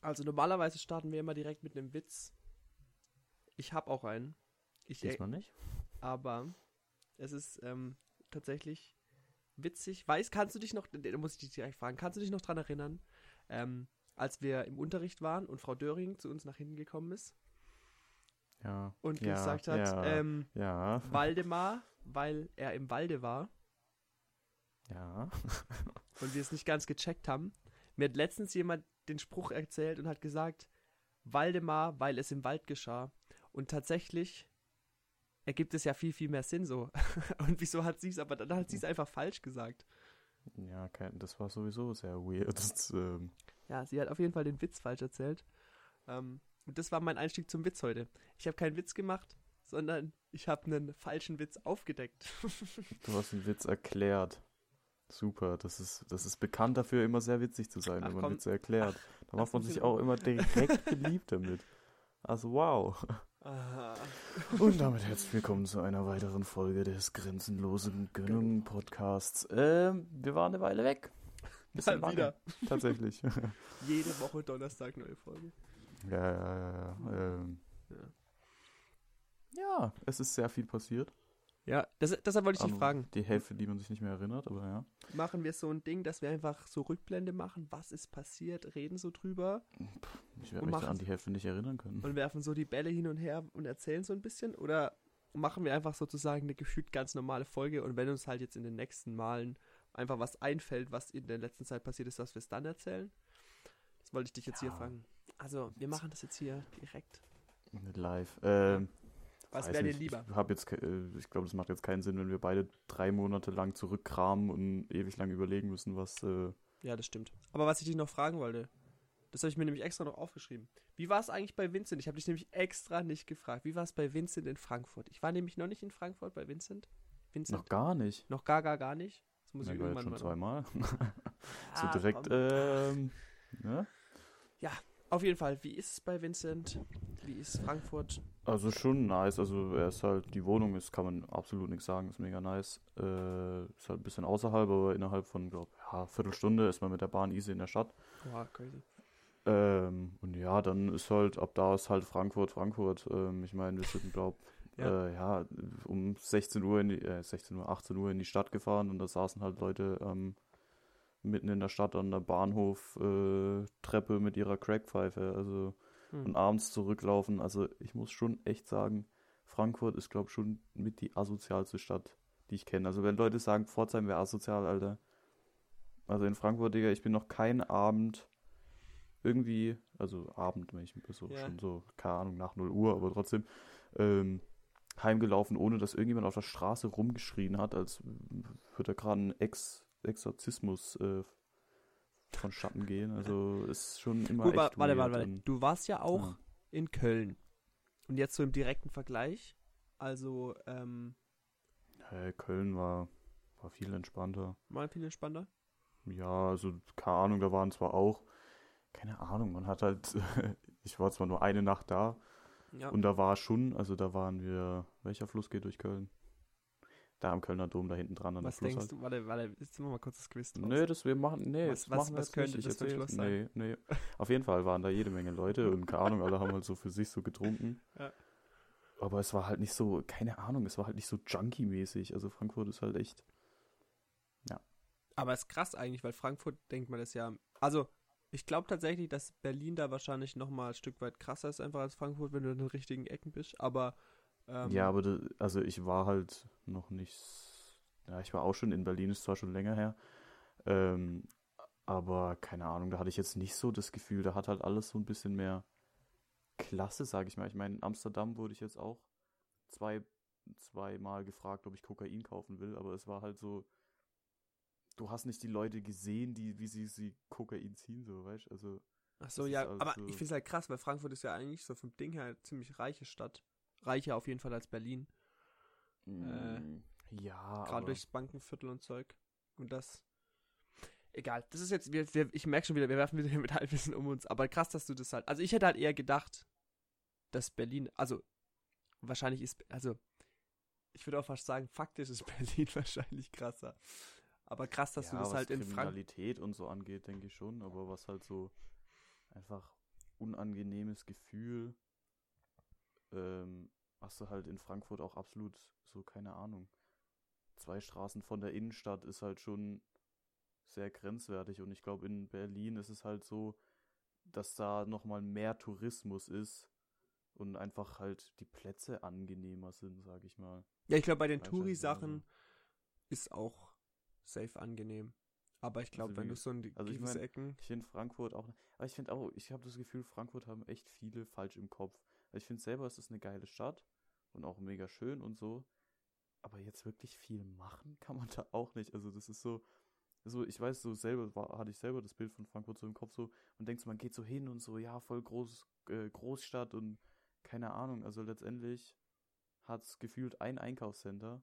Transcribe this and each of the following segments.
Also normalerweise starten wir immer direkt mit einem Witz. Ich habe auch einen. Ich, Diesmal nicht? aber es ist ähm, tatsächlich witzig. Weiß, kannst du dich noch, da muss ich dich direkt fragen, kannst du dich noch dran erinnern, ähm, als wir im Unterricht waren und Frau Döring zu uns nach hinten gekommen ist Ja. und ja, gesagt hat, ja, ähm, ja, Waldemar, weil er im Walde war ja. und wir es nicht ganz gecheckt haben. Mir hat letztens jemand den Spruch erzählt und hat gesagt, Waldemar, weil es im Wald geschah. Und tatsächlich ergibt es ja viel, viel mehr Sinn so. und wieso hat sie es, aber dann hat sie es einfach falsch gesagt. Ja, das war sowieso sehr weird. Das, ähm, Ja, sie hat auf jeden Fall den Witz falsch erzählt. Ähm, und das war mein Einstieg zum Witz heute. Ich habe keinen Witz gemacht, sondern ich habe einen falschen Witz aufgedeckt. du hast einen Witz erklärt. Super, das ist, das ist bekannt dafür, immer sehr witzig zu sein, Ach, wenn man komm. Witze erklärt. Da macht man sich auch immer direkt beliebt damit. Also wow. Ah. Und damit herzlich willkommen zu einer weiteren Folge des Grenzenlosen Gönnung Podcasts. Ähm, wir waren eine Weile weg. Bisschen Mal wieder. Tatsächlich. ja, Jede Woche Donnerstag neue Folge. ja, ja, ja. Ähm, Ja. ja, es ist sehr viel passiert. Ja, das, deshalb wollte ich dich Aber fragen. Die Hälfte, die man sich nicht mehr erinnert, aber ja. Machen wir so ein Ding, dass wir einfach so Rückblende machen, was ist passiert, reden so drüber Ich werde mich da an die Hälfte nicht erinnern können. und werfen so die Bälle hin und her und erzählen so ein bisschen? Oder machen wir einfach sozusagen eine gefühlt ganz normale Folge und wenn uns halt jetzt in den nächsten Malen einfach was einfällt, was in der letzten Zeit passiert ist, dass wir es dann erzählen? Das wollte ich dich jetzt hier Ja. fragen. Also, wir machen das jetzt hier direkt. Live. Ähm, Was wäre dir lieber? Ich, hab jetzt, ke- äh, ich glaube, das macht jetzt keinen Sinn, wenn wir beide drei Monate lang zurückkramen und ewig lang überlegen müssen, was. Äh, Ja, das stimmt. Aber was ich dich noch fragen wollte, das habe ich mir nämlich extra noch aufgeschrieben. Wie war es eigentlich bei Vincent? Ich habe dich nämlich extra nicht gefragt. Wie war es bei Vincent in Frankfurt? Ich war nämlich noch nicht in Frankfurt bei Vincent. Vincent? noch gar nicht. Noch gar, gar, gar nicht. Das muss Na, ich ich irgendwann schon mal. zweimal. so Ah, direkt, ähm, ne? Auf jeden Fall, wie ist es bei Vincent? Wie ist Frankfurt? Also schon nice. Also er ist halt, die Wohnung ist, kann man absolut nichts sagen, ist mega nice. Äh, ist halt ein bisschen außerhalb, aber innerhalb von, glaube ja, Viertelstunde ist man mit der Bahn easy in der Stadt. Boah, crazy. Ähm, und ja, dann ist halt, ab da ist halt Frankfurt, Frankfurt. Ähm, ich meine, wir sind, glaub, Ja. Äh, ja, um 16 Uhr, in die, äh, 16 Uhr, 18 Uhr in die Stadt gefahren und da saßen halt Leute ähm, mitten in der Stadt an der Bahnhof äh, mit ihrer Crackpfeife, also Hm. und abends zurücklaufen. Also ich muss schon echt sagen, Frankfurt ist, glaube ich, schon mit die asozialste Stadt, die ich kenne. Also wenn Leute sagen, Pforzheim wäre asozial, Alter. Also in Frankfurt, Digga, ich bin noch keinen Abend irgendwie, also Abend, wenn ich so Ja. schon so, keine Ahnung, nach 0 Uhr, aber trotzdem, ähm, heimgelaufen, ohne dass irgendjemand auf der Straße rumgeschrien hat, als würde da gerade ein Ex Exorzismus äh, vonstatten gehen. Also ist schon immer Gut, echt warte, warte, warte. Du warst ja auch Ja. in Köln. Und jetzt so im direkten Vergleich. Also, ähm, Hey, Köln war, war viel entspannter. mal viel entspannter. Ja, also keine Ahnung, da waren zwar auch, keine Ahnung, man hat halt, ich war zwar nur eine Nacht da Ja. und da war schon, also da waren wir, welcher Fluss geht durch Köln? Da am Kölner Dom, da hinten dran an was denkst halt. du? Warte, warte, jetzt machen wir mal kurz das Quiz draus. Nee, das wir machen, nee, Was- das was- machen was könnte nicht. Ich das für ein sein? Nee, nee. Auf jeden Fall waren da jede Menge Leute und keine Ahnung, alle haben halt so für sich so getrunken. Ja. Aber es war halt nicht so, keine Ahnung, es war halt nicht so junkie-mäßig. Also Frankfurt ist halt echt. Aber ist krass eigentlich, weil Frankfurt denkt man das ja. Also, ich glaube tatsächlich, dass Berlin da wahrscheinlich nochmal ein Stück weit krasser ist, einfach als Frankfurt, wenn du in den richtigen Ecken bist. Aber. Ähm, ja, aber da, also ich war halt noch nicht. Ja, ich war auch schon in Berlin, ist zwar schon länger her. Ähm, aber keine Ahnung, da hatte ich jetzt nicht so das Gefühl, da hat halt alles so ein bisschen mehr Klasse, sag ich mal. Ich meine, in Amsterdam wurde ich jetzt auch zwei, zweimal gefragt, ob ich Kokain kaufen will, aber es war halt so, du hast nicht die Leute gesehen, die, wie sie, sie Kokain ziehen, so, weißt du? Also, Ach so, das ja, aber so- ich finde es halt krass, weil Frankfurt ist ja eigentlich so vom Ding her eine ziemlich reiche Stadt. Reicher auf jeden Fall als Berlin. mm, ja, Gerade durchs Bankenviertel und Zeug. Und das. Egal, das ist jetzt, wir, wir, ich merke schon wieder, wir werfen wieder mit Halbwissen um uns. Aber krass, dass du das halt. Also ich hätte halt eher gedacht, dass Berlin, also wahrscheinlich ist, also ich würde auch fast sagen, faktisch ist Berlin wahrscheinlich krasser. Aber krass, dass ja, du das halt in Frankfurt. Kriminalität und so angeht, denke ich schon, aber was halt so einfach unangenehmes Gefühl. Ähm, hast du halt in Frankfurt auch absolut so, keine Ahnung. Zwei Straßen von der Innenstadt ist halt schon sehr grenzwertig und ich glaube in Berlin ist es halt so, dass da nochmal mehr Tourismus ist und einfach halt die Plätze angenehmer sind, sag ich mal. Ja, ich glaube, bei den Touri-Sachen ist auch safe angenehm. Aber ich glaube, Also wenn du so in die also ich mein, Ecken. Ich finde Frankfurt auch, aber ich finde auch, ich habe das Gefühl, Frankfurt haben echt viele falsch im Kopf. Ich finde selber, es ist eine geile Stadt und auch mega schön und so. Aber jetzt wirklich viel machen kann man da auch nicht. Also das ist so, so ich weiß, so selber war, hatte ich selber das Bild von Frankfurt so im Kopf so und denkst, man geht so hin und so, ja, voll groß, äh, Großstadt und keine Ahnung. Also letztendlich hat es gefühlt ein Einkaufscenter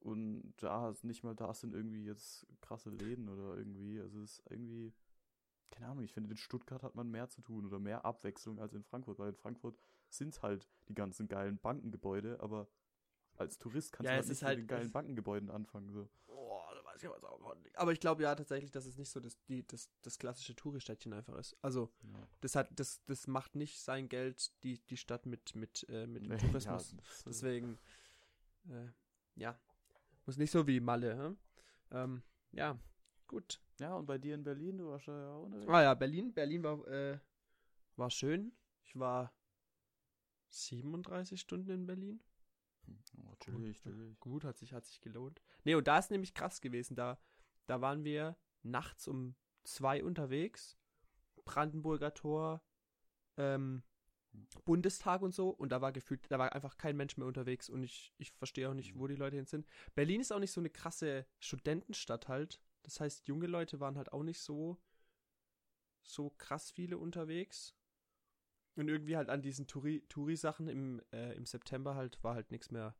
und da ist nicht mal da sind irgendwie jetzt krasse Läden oder irgendwie. Also es ist irgendwie, keine Ahnung, ich finde, in Stuttgart hat man mehr zu tun oder mehr Abwechslung als in Frankfurt, weil in Frankfurt sind es halt die ganzen geilen Bankengebäude, aber als Tourist kannst Ja, du halt nicht ist mit halt- den geilen Bankengebäuden anfangen. So. Oh, da weiß ich aber auch nicht. Aber ich glaube ja tatsächlich, dass es nicht so das, die, das, das klassische Touristädtchen einfach ist. Also, Ja. das hat, das, das macht nicht sein Geld, die, die Stadt mit, mit, äh, mit dem Nee, Tourismus. ja, das, äh, Deswegen, äh, ja. Muss nicht so wie Malle, hä? Ähm, ja, gut. Ja, und bei dir in Berlin, du warst ja auch unterwegs. Ah ja, Berlin. Berlin war, äh, war schön. Ich war 37 Stunden in Berlin. Oh, chillig, chillig. Gut, hat sich, hat sich gelohnt. Nee, und da ist nämlich krass gewesen. Da, da waren wir nachts um zwei unterwegs. Brandenburger Tor, ähm, Bundestag und so. Und da war gefühlt, da war einfach kein Mensch mehr unterwegs. Und ich, ich verstehe auch nicht, wo die Leute hin sind. Berlin ist auch nicht so eine krasse Studentenstadt halt. Das heißt, junge Leute waren halt auch nicht so, so krass viele unterwegs. Und irgendwie halt an diesen Touri- Touri-Sachen im, äh, im September halt war halt nichts mehr,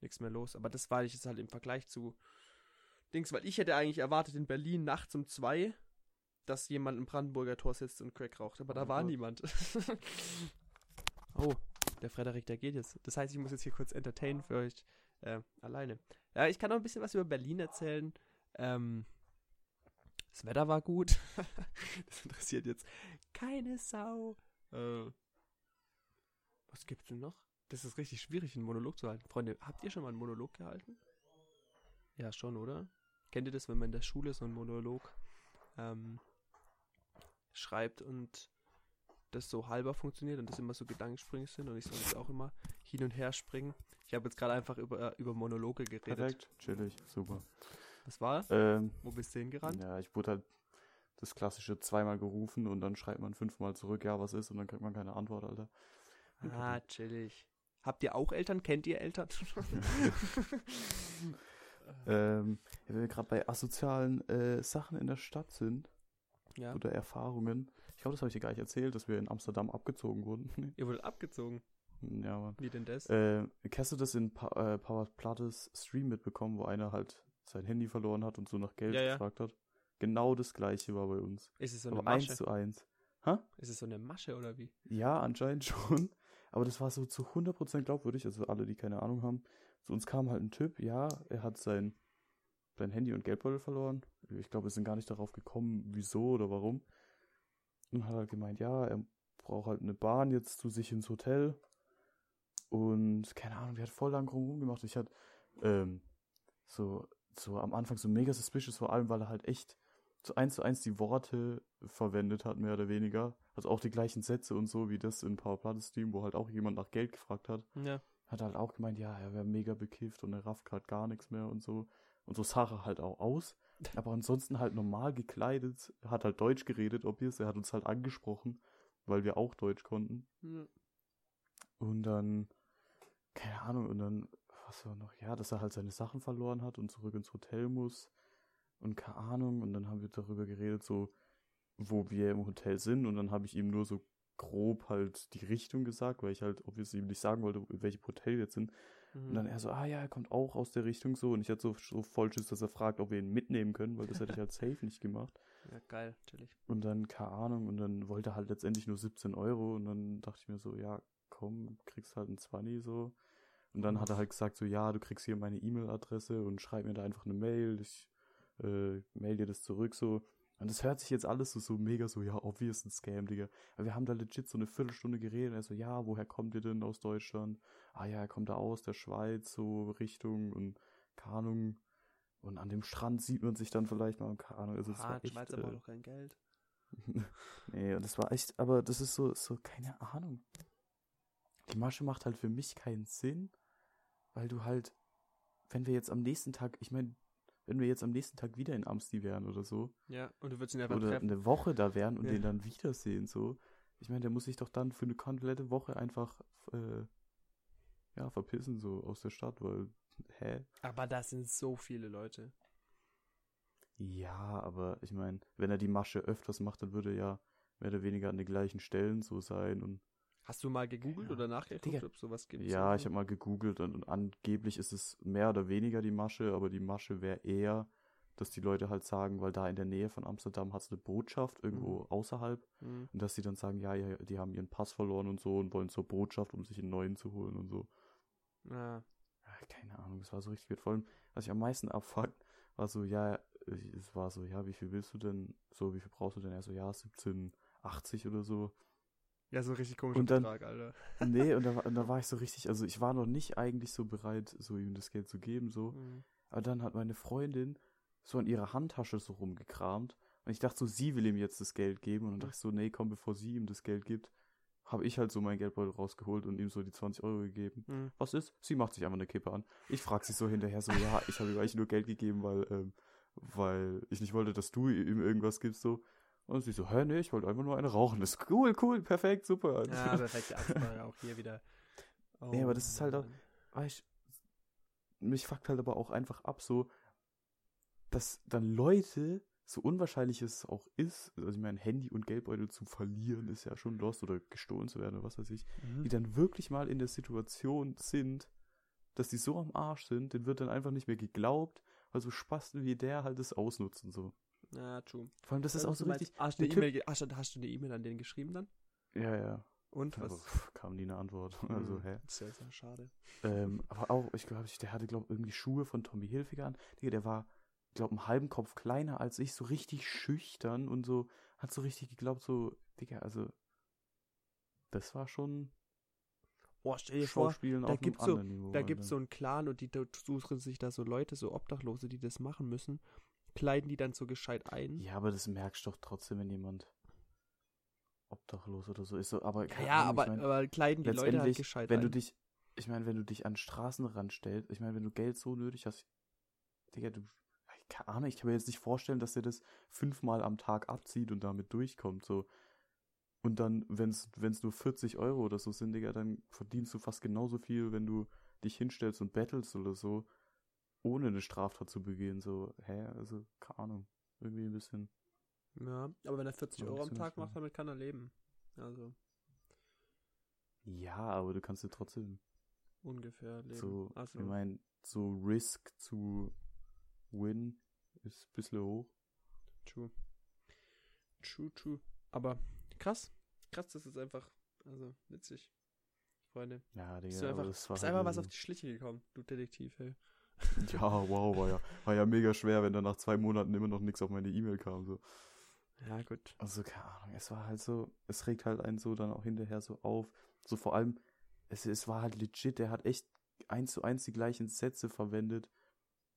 nichts mehr los. Aber das war ich jetzt halt im Vergleich zu Dings, weil ich hätte eigentlich erwartet in Berlin nachts um zwei, dass jemand im Brandenburger Tor sitzt und Crack raucht. Aber Oh da war Gott. niemand. oh, der Frederik, der geht jetzt. Das heißt, ich muss jetzt hier kurz entertainen für euch äh, alleine. Ja, ich kann noch ein bisschen was über Berlin erzählen. Ähm, das Wetter war gut. das interessiert jetzt keine Sau. Äh, was gibt's denn noch? Das ist richtig schwierig, einen Monolog zu halten. Freunde, habt ihr schon mal einen Monolog gehalten? Ja, schon, oder? Kennt ihr das, wenn man in der Schule so einen Monolog ähm, schreibt und das so halber funktioniert und das immer so Gedankensprünge sind und ich soll jetzt auch immer hin und her springen. Ich habe jetzt gerade einfach über, über Monologe geredet. Perfekt, chillig, super. Was war? Ähm, Wo bist du hingerannt? ja, ich wurde halt das klassische zweimal gerufen und dann schreibt man fünfmal zurück, ja, was ist, und dann kriegt man keine Antwort, Alter. Ah, chillig. Habt ihr auch Eltern? Kennt ihr Eltern? Ähm, wenn wir gerade bei asozialen äh, Sachen in der Stadt sind ja. oder Erfahrungen, ich glaube, das habe ich dir gar nicht erzählt, dass wir in Amsterdam abgezogen wurden. Ihr wurdet abgezogen. ja, Mann. Wie denn das? Äh, hast du das in pa äh, Power Plattes Stream mitbekommen, wo einer halt sein Handy verloren hat und so nach Geld Ja, ja. gefragt hat? Genau das gleiche war bei uns. ist es so eine Aber eins Masche? zu eins. Ist es so eine Masche oder wie? Ja, anscheinend schon. Aber das war so zu 100% glaubwürdig. Also alle, die keine Ahnung haben. Zu uns kam halt ein Typ, ja, er hat sein, sein Handy und Geldbeutel verloren. Ich glaube, wir sind gar nicht darauf gekommen, wieso oder warum. Und hat halt gemeint, ja, er braucht halt eine Bahn jetzt zu sich ins Hotel. Und keine Ahnung, der hat voll lang rum gemacht. Ich hatte ähm, so, so am Anfang so mega suspicious, vor allem, weil er halt echt so eins zu eins die Worte verwendet hat, mehr oder weniger. Also auch die gleichen Sätze und so, wie das in Power Platte Stream, wo halt auch jemand nach Geld gefragt hat. Ja. Hat halt auch gemeint, ja, er wäre mega bekifft und er rafft gerade gar nichts mehr und so. Und so sah er halt auch aus. Aber ansonsten halt normal gekleidet, hat halt Deutsch geredet, obvious. Er hat uns halt angesprochen, weil wir auch Deutsch konnten. Ja. Und dann, keine Ahnung, und dann, was war noch, ja, dass er halt seine Sachen verloren hat und zurück ins Hotel muss. Und keine Ahnung, und dann haben wir darüber geredet, so, wo wir im Hotel sind. Und dann habe ich ihm nur so grob halt die Richtung gesagt, weil ich halt obviously ihm nicht sagen wollte, in welchem Hotel wir jetzt sind. Und dann Mhm. er so, ah ja, er kommt auch aus der Richtung so. Und ich hatte so, so voll Schiss, dass er fragt, ob wir ihn mitnehmen können, weil das hätte ich halt safe nicht gemacht. ja, geil, natürlich. Und dann, keine Ahnung, und dann wollte er halt letztendlich nur 17 Euro. Und dann dachte ich mir so, ja, komm, kriegst halt ein 20 so. Und dann hat er halt gesagt so, ja, du kriegst hier meine E-Mail-Adresse und schreib mir da einfach eine Mail. Ich äh, mail dir das zurück so. Und das hört sich jetzt alles so, so mega so, ja, obvious ein Scam, Digga. Aber wir haben da legit so eine Viertelstunde geredet. Er so, ja, woher kommt ihr denn aus Deutschland? Ah ja, er kommt da aus der Schweiz, so Richtung und keine Ahnung. Und an dem Strand sieht man sich dann vielleicht mal, keine Ahnung. Also, Ah, war die echt, Schweizer braucht äh, doch kein Geld. nee, und das war echt, aber das ist so, so, keine Ahnung. Die Masche macht halt für mich keinen Sinn, weil du halt, wenn wir jetzt am nächsten Tag, ich meine, wenn wir jetzt am nächsten Tag wieder in Amsti wären oder so, Ja, und du würdest ihn einfach oder treffen. eine Woche da wären und Ja. den dann wiedersehen, so. Ich meine, der muss sich doch dann für eine komplette Woche einfach, äh, ja, verpissen, so aus der Stadt, weil, hä? Aber das sind so viele Leute. Ja, aber ich meine, wenn er die Masche öfters macht, dann würde er ja mehr oder weniger an den gleichen Stellen so sein und Hast du mal gegoogelt Ja. oder nachgeguckt, Digga. ob sowas gibt? Ja, ich habe mal gegoogelt und, und angeblich ist es mehr oder weniger die Masche, aber die Masche wäre eher, dass die Leute halt sagen, weil da in der Nähe von Amsterdam hat es eine Botschaft irgendwo Mhm. außerhalb Hm. und dass sie dann sagen, ja, ja, die haben ihren Pass verloren und so und wollen zur Botschaft, um sich einen neuen zu holen und so. Ja. Ja, keine Ahnung, das war so richtig weird. Vor allem, was ich am meisten abfuckt, war so, ja, es war so, ja, wie viel willst du denn? So, wie viel brauchst du denn? Er so, ja, 17,80 oder so. Ja, so ein richtig komischer Und dann- Betrag, Alter. Nee, und da, war- und da war ich so richtig, also ich war noch nicht eigentlich so bereit, so ihm das Geld zu geben, so. Hm. Aber dann hat meine Freundin so an ihrer Handtasche so rumgekramt. Und ich dachte so, sie will ihm jetzt das Geld geben. Und dann dachte ich so, nee, komm, bevor sie ihm das Geld gibt, habe ich halt so mein Geldbeutel rausgeholt und ihm so die 20 Euro gegeben. Hm. Was ist? Sie macht sich einfach eine Kippe an. Ich frage sie so hinterher so, ja, ich habe ihm eigentlich nur Geld gegeben, weil, ähm, weil ich nicht wollte, dass du ihm irgendwas gibst, so. Und sie so, hä, nee, ich wollte einfach nur eine rauchen. Das ist cool, cool, perfekt, super. Ja, perfekte Absprache auch hier wieder. Oh, Nee, aber das ist halt auch- Mann. weißt, mich fuckt halt aber auch einfach ab, so, dass dann Leute, so unwahrscheinlich es auch ist, also ich meine, Handy und Geldbeutel zu verlieren, ist ja schon lost oder gestohlen zu werden oder was weiß ich, Mhm. die dann wirklich mal in der Situation sind, dass die so am Arsch sind, denen wird dann einfach nicht mehr geglaubt, weil so Spasten wie der halt das ausnutzen, so. Ja, true. Vor allem, das ist Also auch so meinst, richtig, Hast du, eine ge- hast, du- hast du eine E-Mail an den geschrieben dann? ja, ja, Und aber was? pff, kam nie eine Antwort, also, Hm, hä? Sehr, sehr schade. Ähm, aber auch, ich glaube, der hatte, glaube irgendwie Schuhe von Tommy Hilfiger an. Digga, der war, glaube einen halben Kopf kleiner als ich, so richtig schüchtern und so, hat so richtig geglaubt, so, Digga, also, das war schon Boah, stell dir vor, Schauspielen da auf einem gibt's so- anderen Niveau. da gibt's Alter. so einen Clan und die da suchen sich da so Leute, so Obdachlose, die das machen müssen, kleiden die dann so gescheit ein. Ja, aber das merkst du doch trotzdem, wenn jemand obdachlos oder so ist. So, aber Ja, ja, aber, ich mein, aber kleiden die Leute halt gescheit wenn ein. du dich, ich meine, wenn du dich an den Straßenrand stellst, ich meine, wenn du Geld so nötig hast, Digga, du, keine Ahnung, ich kann mir jetzt nicht vorstellen, dass der das fünfmal am Tag abzieht und damit durchkommt, so. Und dann, wenn es nur 40 Euro oder so sind, Digga, dann verdienst du fast genauso viel, wenn du dich hinstellst und battles oder so, ohne eine Straftat zu begehen, so, hä, also, keine Ahnung, irgendwie ein bisschen, ja, aber wenn er 40 Ja, Euro am Tag macht, damit kann er leben. Also, ja, aber du kannst dir trotzdem ungefähr leben. So, also, ich meine, so Risk zu Win ist ein bisschen hoch. True. True, true. Aber krass. Krass, das ist einfach, also witzig. Freunde. Ja, Bist Digga, du aber einfach, bist halt einfach was auf die Schliche gekommen, du Detektiv, hey. Ja, wow, war ja, war ja mega schwer, wenn dann nach zwei Monaten immer noch nichts auf meine E-Mail kam. So. Ja, gut. Also, keine Ahnung, es war halt so, es regt halt einen so dann auch hinterher so auf. So vor allem, es, es war halt legit, der hat echt eins zu eins die gleichen Sätze verwendet,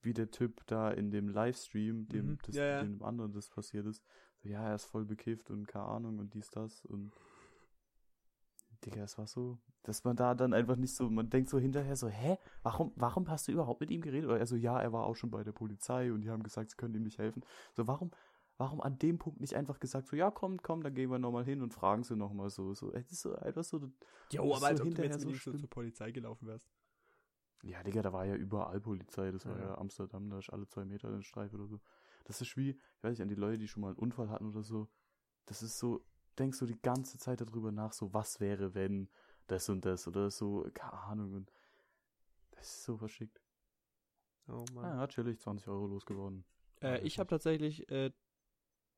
wie der Typ da in dem Livestream, dem, Mhm, das, ja, ja. dem anderen das passiert ist. So, ja, er ist voll bekifft und keine Ahnung und dies, das und Digga, es war so, dass man da dann einfach nicht so, man denkt so hinterher so, hä, warum, warum hast du überhaupt mit ihm geredet? Oder er so, ja, er war auch schon bei der Polizei und die haben gesagt, sie können ihm nicht helfen. So, warum, warum an dem Punkt nicht einfach gesagt, so, ja, komm, komm, dann gehen wir nochmal hin und fragen sie nochmal so, so, es ist so einfach so, Jo, aber als so ob du hinterher jetzt so zur Polizei gelaufen wärst. ja, Digga, da war ja überall Polizei, das war Ja. ja Amsterdam, da ist alle zwei Meter eine Streife oder so. Das ist wie, ich weiß nicht, an die Leute, die schon mal einen Unfall hatten oder so, das ist so, denkst du die ganze Zeit darüber nach, so, was wäre, wenn das und das oder so, keine Ahnung, und das ist so verschickt. Oh Mann. Ja, chillig, 20 Euro losgeworden. Äh, ich habe tatsächlich äh,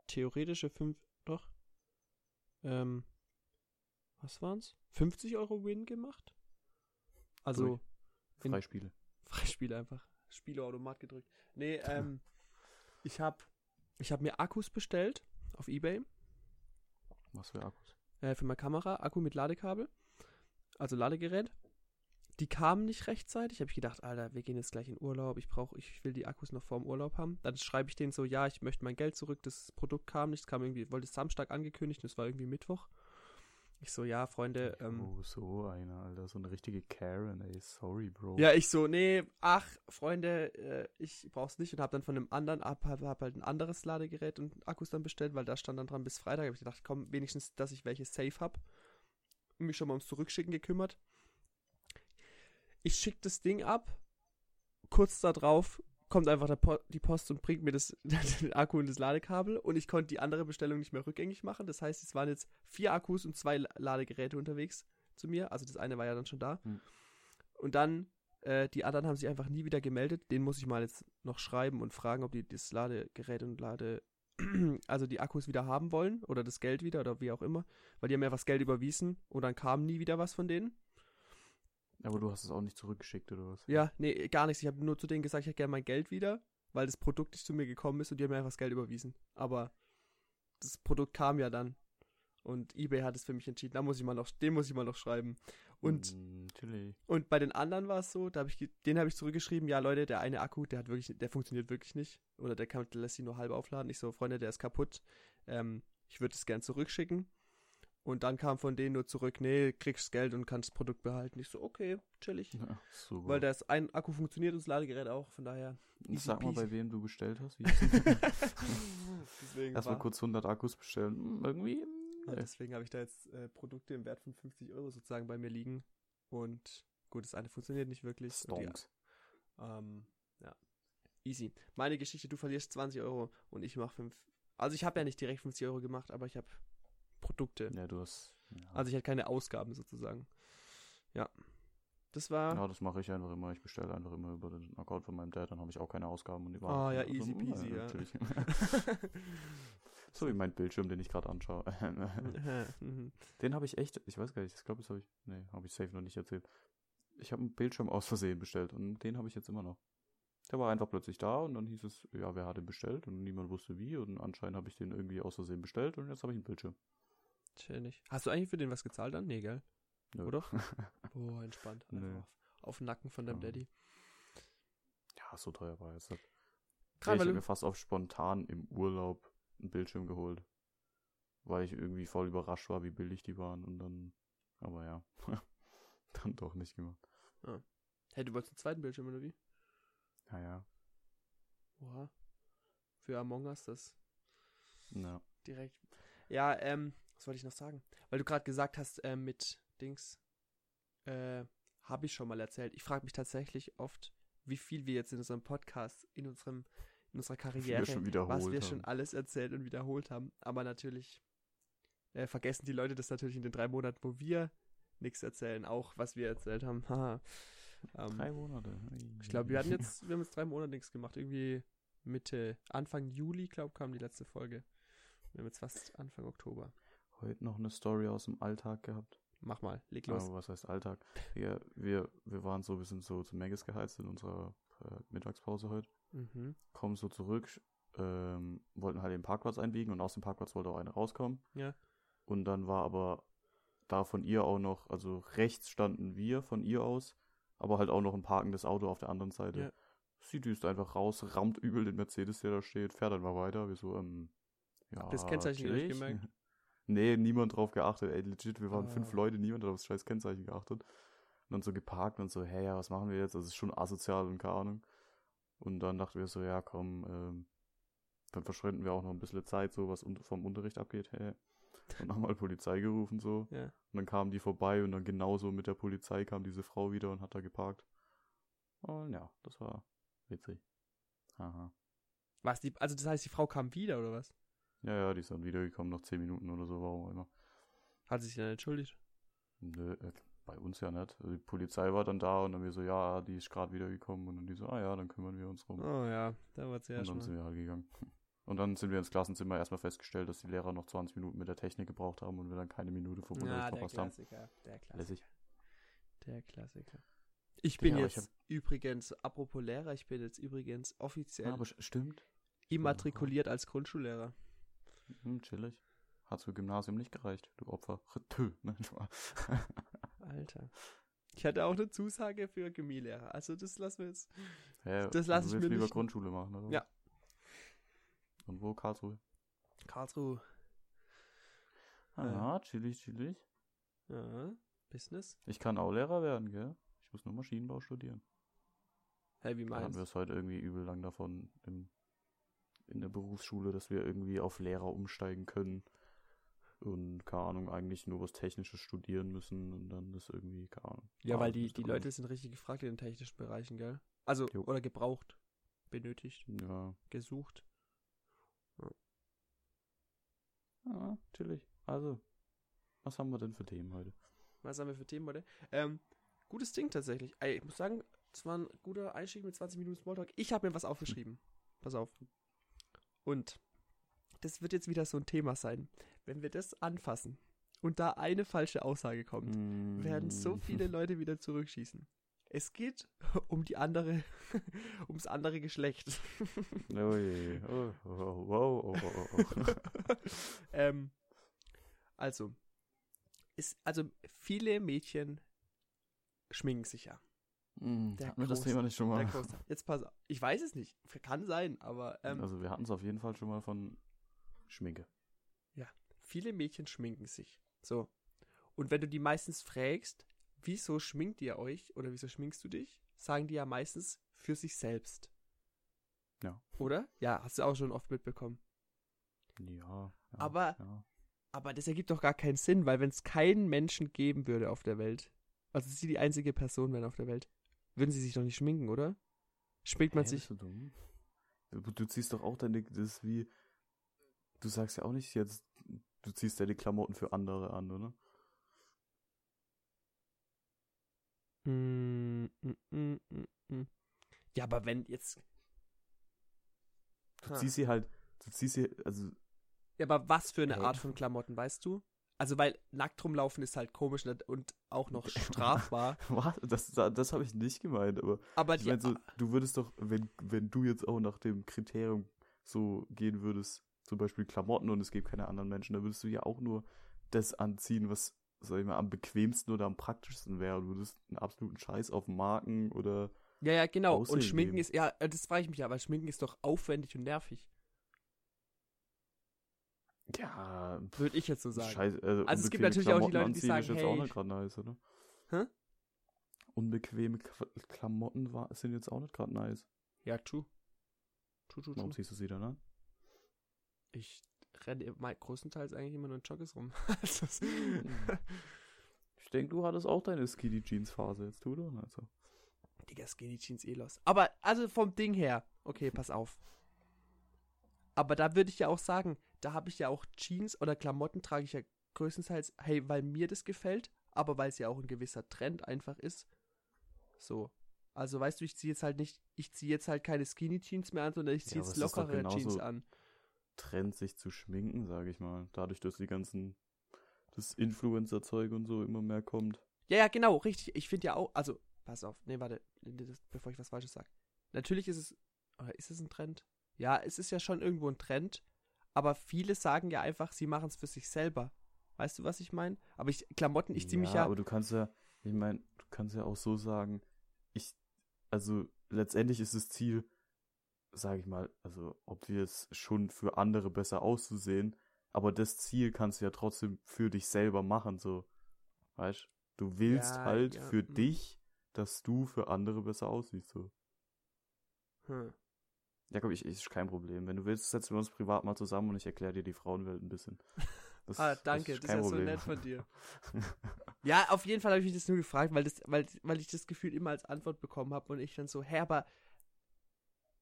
theoretische 5, doch, ähm, was waren's? 50 Euro Win gemacht? Also, Durch. Freispiele. Freispiel einfach. Spieleautomat gedrückt. Nee, ähm, ich habe ich habe mir Akkus bestellt auf Ebay Was für Akkus? äh, für meine Kamera, Akku mit Ladekabel, also Ladegerät. Die kamen nicht rechtzeitig. Habe ich gedacht, Alter, wir gehen jetzt gleich in Urlaub. Ich brauche, ich will die Akkus noch vor dem Urlaub haben. Dann schreibe ich denen so, ja, ich möchte mein Geld zurück. Das Produkt kam nicht. Es kam irgendwie, wollte Samstag angekündigt. Das war irgendwie Mittwoch. Ich so, ja, Freunde. Ähm, oh, so einer, Alter. So eine richtige Karen, ey. Sorry, Bro. Ja, ich so, nee, ach, Freunde, äh, ich brauch's nicht und habe dann von einem anderen, hab, hab, hab halt ein anderes Ladegerät und Akkus dann bestellt, weil da stand dann dran bis Freitag. Habe ich gedacht, komm, wenigstens, dass ich welche safe hab. Und mich schon mal ums Zurückschicken gekümmert. Ich schick das Ding ab. Kurz darauf kommt einfach po die Post und bringt mir das, den Akku und das Ladekabel und ich konnte die andere Bestellung nicht mehr rückgängig machen. Das heißt, es waren jetzt vier Akkus und zwei Ladegeräte unterwegs zu mir. Also das eine war ja dann schon da. Hm. Und dann, äh, die anderen haben sich einfach nie wieder gemeldet. Den muss ich mal jetzt noch schreiben und fragen, ob die das Ladegerät und Lade, also die Akkus wieder haben wollen oder das Geld wieder oder wie auch immer. Weil die haben ja was Geld überwiesen und dann kam nie wieder was von denen. Aber du hast es auch nicht zurückgeschickt, oder was? Ja, nee, gar nichts. Ich habe nur zu denen gesagt, ich hätte gerne mein Geld wieder, weil das Produkt nicht zu mir gekommen ist und die haben mir einfach das Geld überwiesen. Aber das Produkt kam ja dann. Und eBay hat es für mich entschieden. Da muss ich mal noch, den muss ich mal noch schreiben. Und, Mm, und bei den anderen war es so, da habe ich, den habe ich zurückgeschrieben, ja Leute, der eine Akku, der hat wirklich, der funktioniert wirklich nicht. Oder der kann, der lässt sich nur halb aufladen. Ich so, Freunde, der ist kaputt. Ähm, ich würde es gern zurückschicken. Und dann kam von denen nur zurück, nee, kriegst Geld und kannst das Produkt behalten. Ich so, okay, chillig. Ja, super. Weil das ein Akku funktioniert und das Ladegerät auch, von daher. Sag mal, bei wem du bestellt hast. Erstmal kurz 100 Akkus bestellen. Hm, Irgendwie. Ja, Nee. deswegen habe ich da jetzt äh, Produkte im Wert von 50 Euro sozusagen bei mir liegen. Und gut, das eine funktioniert nicht wirklich. Stonks. Ähm, ja. Easy. Meine Geschichte, du verlierst 20 Euro und ich mache 5. Also ich habe ja nicht direkt 50 Euro gemacht, aber ich habe Produkte. Ja, du hast. Ja. Also ich hatte keine Ausgaben sozusagen. Ja. Das war. ja, das mache ich einfach immer. Ich bestelle einfach immer über den Account von meinem Dad, dann habe ich auch keine Ausgaben und die Ah, ja, also, easy hm, peasy, ja. Natürlich. so wie mein Bildschirm, den ich gerade anschaue. Den habe ich echt, ich weiß gar nicht, ich glaube, das habe ich, nee, habe ich safe noch nicht erzählt. Ich habe einen Bildschirm aus Versehen bestellt und den habe ich jetzt immer noch. Der war einfach plötzlich da und dann hieß es, ja, wer hat den bestellt und niemand wusste wie und anscheinend habe ich den irgendwie aus Versehen bestellt und jetzt habe ich einen Bildschirm. Chillig. Hast du eigentlich für den was gezahlt dann? Nee, gell? Nö. Oder? Oh, entspannt. Nö. auf, auf den Nacken von deinem Ja. Daddy. Ja, so teuer war jetzt. nicht. Ja, Gerade ich habe mir fast auf spontan im Urlaub einen Bildschirm geholt. Weil ich irgendwie voll überrascht war, wie billig die waren und dann, aber ja, dann doch nicht gemacht. hey, du wolltest einen zweiten Bildschirm oder wie? Naja, Oha. Für Among Us das ja. direkt. Ja, ähm, was wollte ich noch sagen? Weil du gerade gesagt hast, ähm, mit Dings, äh, habe ich schon mal erzählt. Ich frage mich tatsächlich oft, wie viel wir jetzt in unserem Podcast, in unserem, in unserer Karriere, wiederholt was wir haben. schon alles erzählt und wiederholt haben. Aber natürlich äh, vergessen die Leute das natürlich in den drei Monaten, wo wir nichts erzählen, auch was wir erzählt haben. Ähm, Drei Monate. ich glaube, wir hatten jetzt, wir haben jetzt drei Monate nichts gemacht. Irgendwie Mitte, Anfang Juli, glaube kam die letzte Folge. Wir haben jetzt fast Anfang Oktober. Heute noch eine Story aus dem Alltag gehabt. Mach mal, leg los. Aber was heißt Alltag? Ja, wir, wir waren so, wir sind so zu Megas geheizt in unserer äh, Mittagspause heute. Mhm. Kommen so zurück, ähm, wollten halt den Parkplatz einbiegen und aus dem Parkplatz wollte auch eine rauskommen. Ja. Und dann war aber da von ihr auch noch, also rechts standen wir von ihr aus, aber halt auch noch ein parkendes Auto auf der anderen Seite. Ja. Sie düst einfach raus, rammt übel den Mercedes, der da steht, fährt dann mal weiter. Wir so, ähm, ja. Das Kennzeichen nicht gemerkt? nee, niemand drauf geachtet, ey, legit, wir waren Ah. fünf Leute, niemand hat aufs scheiß Kennzeichen geachtet. Und dann so geparkt und so, hey, ja, was machen wir jetzt? Das ist schon asozial und keine Ahnung. Und dann dachten wir so, ja, komm, ähm, dann verschwenden wir auch noch ein bisschen Zeit, so was un- vom Unterricht abgeht, hey. Und haben mal Polizei gerufen, so. Ja. Und dann kamen die vorbei und dann genauso mit der Polizei kam diese Frau wieder und hat da geparkt. Und ja, das war witzig. Aha. Was, die, also das heißt, die Frau kam wieder, oder was? Ja, ja, die ist dann wiedergekommen nach zehn Minuten oder so, warum auch immer. Hat sie sich dann entschuldigt? Nö, äh, bei uns ja nicht. Also die Polizei war dann da und dann wir so, ja, die ist gerade wiedergekommen und dann die so, ah ja, dann kümmern wir uns rum. Oh ja, da war es ja und dann schon. sind wir halt gegangen. Und dann sind wir ins Klassenzimmer erstmal festgestellt, dass die Lehrer noch 20 Minuten mit der Technik gebraucht haben und wir dann keine Minute vom Ja, Unterricht der verpasst haben. Klassiker. Der Klassiker. Lässig. Der Klassiker. Ich bin Ja, aber ich jetzt übrigens, apropos Lehrer, ich bin jetzt übrigens offiziell Ja, aber sch- stimmt. immatrikuliert als Grundschullehrer. Hm, chillig. Hat für Gymnasium nicht gereicht, du Opfer. Tö, ne? Alter. Ich hatte auch eine Zusage für Chemielehrer. Also das lassen wir jetzt. Hä, Das lass du ich mir lieber nicht- Grundschule machen, oder? Ja. Und wo? Karlsruhe? Karlsruhe. Ah, chillig, chillig. Ja. Business. Ich kann auch Lehrer werden, gell? Ich muss nur Maschinenbau studieren. Hey, wie Da hatten meinst wir es heute irgendwie übel lang davon im, in der Berufsschule, dass wir irgendwie auf Lehrer umsteigen können. Und keine Ahnung, eigentlich nur was Technisches studieren müssen und dann das irgendwie, keine Ahnung. Ja, weil die, ist die Leute sind richtig gefragt in den technischen Bereichen, gell? Also, Jo. oder gebraucht, benötigt. Ja. gesucht. ja, chillig. Also, was haben wir denn für Themen heute? Was haben wir für Themen heute? Ähm, gutes Ding tatsächlich. Ey, ich muss sagen, es war ein guter Einstieg mit 20 Minuten Smalltalk. Ich habe mir was aufgeschrieben. Pass auf. Und das wird jetzt wieder so ein Thema sein. Wenn wir das anfassen und da eine falsche Aussage kommt, werden so Mm. viele Leute wieder zurückschießen. Es geht um die andere, ums andere Geschlecht. Oh. Oh, oh, oh, oh, oh, oh, oh. ähm, also, ist, also viele Mädchen schminken sich ja. Hm, Der Hatten wir das Thema nicht schon mal? Jetzt pass auf. Ich weiß es nicht. Kann sein, aber ähm, also wir hatten es auf jeden Fall schon mal von Schminke. viele Mädchen schminken sich. So. Und wenn du die meistens fragst, wieso schminkt ihr euch oder wieso schminkst du dich, sagen die ja meistens für sich selbst. Ja. Oder? Ja, hast du auch schon oft mitbekommen. Ja. ja Aber- Ja. Aber das ergibt doch gar keinen Sinn, weil wenn es keinen Menschen geben würde auf der Welt, also sie die einzige Person wären auf der Welt, würden sie sich doch nicht schminken, oder? Schminkt man Hä, sich. du dumm? Du, ziehst doch auch deine, das ist wie, du sagst ja auch nicht jetzt, du ziehst deine Klamotten für andere an, oder? Mm, mm, mm, mm. Ja, aber wenn jetzt. Du Ha. ziehst sie halt, du ziehst sie, also, Ja, aber was für eine? Art von Klamotten, weißt du? Also, weil nackt rumlaufen ist halt komisch und- und auch noch strafbar. was? Das, das, habe ich nicht gemeint, aber Aber ich meine so, du würdest doch, wenn, wenn du jetzt auch nach dem Kriterium so gehen würdest, zum Beispiel Klamotten und es gibt keine anderen Menschen, dann würdest du ja auch nur das anziehen, was, sag ich mal, am bequemsten oder am praktischsten wäre. Du würdest einen absoluten Scheiß auf Marken oder ja, ja, genau. Aussehen Und Schminken geben. ist, ja, das frage ich mich ja, weil Schminken ist doch aufwendig und nervig. Ja, Würde ich jetzt so sagen. Scheiße, also, Also es gibt natürlich auch die Klamotten Leute, die anziehen ist sagen, jetzt auch hey, nicht gerade nice, oder? Hä? Unbequeme Klamotten war, sind jetzt auch nicht gerade nice. Ja, true. True, true, Warum ziehst du sie dann an? Ich renne mal größtenteils eigentlich immer nur in Jogges rum. Also Ich denke, du hattest auch deine Skinny Jeans Phase jetzt, du doch? Also. Digga, Skinny Jeans eh los. Aber, also vom Ding her, okay, pass auf. Aber da würde ich ja auch sagen, da habe ich ja auch Jeans oder Klamotten trage ich ja größtenteils, hey, weil mir das gefällt, aber weil es ja auch ein gewisser Trend einfach ist. So. Also weißt du, ich ziehe jetzt halt nicht, ich ziehe jetzt halt keine Skinny Jeans mehr an, sondern ich ziehe Ja, jetzt lockere Jeans an. Trend, sich zu schminken, sage ich mal. Dadurch, dass die ganzen, das Influencer-Zeug und so immer mehr kommt. Ja, ja, genau, richtig. Ich finde ja auch, also, pass auf, nee, warte, bevor ich was Falsches sage. Natürlich ist es, oder ist es ein Trend? Ja, es ist ja schon irgendwo ein Trend, aber viele sagen ja einfach, sie machen es für sich selber. Weißt du, was ich meine? Aber ich, Klamotten, ich ziehe mich ja, aber du kannst ja, ich meine, du kannst ja auch so sagen, ich, also letztendlich ist das Ziel, sage ich mal, also ob wir es schon für andere besser auszusehen, aber das Ziel kannst du ja trotzdem für dich selber machen, so, weißt? Du willst Ja, halt ja, für mm. dich, dass du für andere besser aussiehst, so. hm. Ja, komm, ich, ist kein Problem. Wenn du willst, setzen wir uns privat mal zusammen und ich erkläre dir die Frauenwelt ein bisschen. Das, Ah, danke, das ist, kein ja so nett von dir. Ja, auf jeden Fall habe ich mich das nur gefragt, weil, das, weil, weil ich das Gefühl immer als Antwort bekommen habe und ich dann so, hä, aber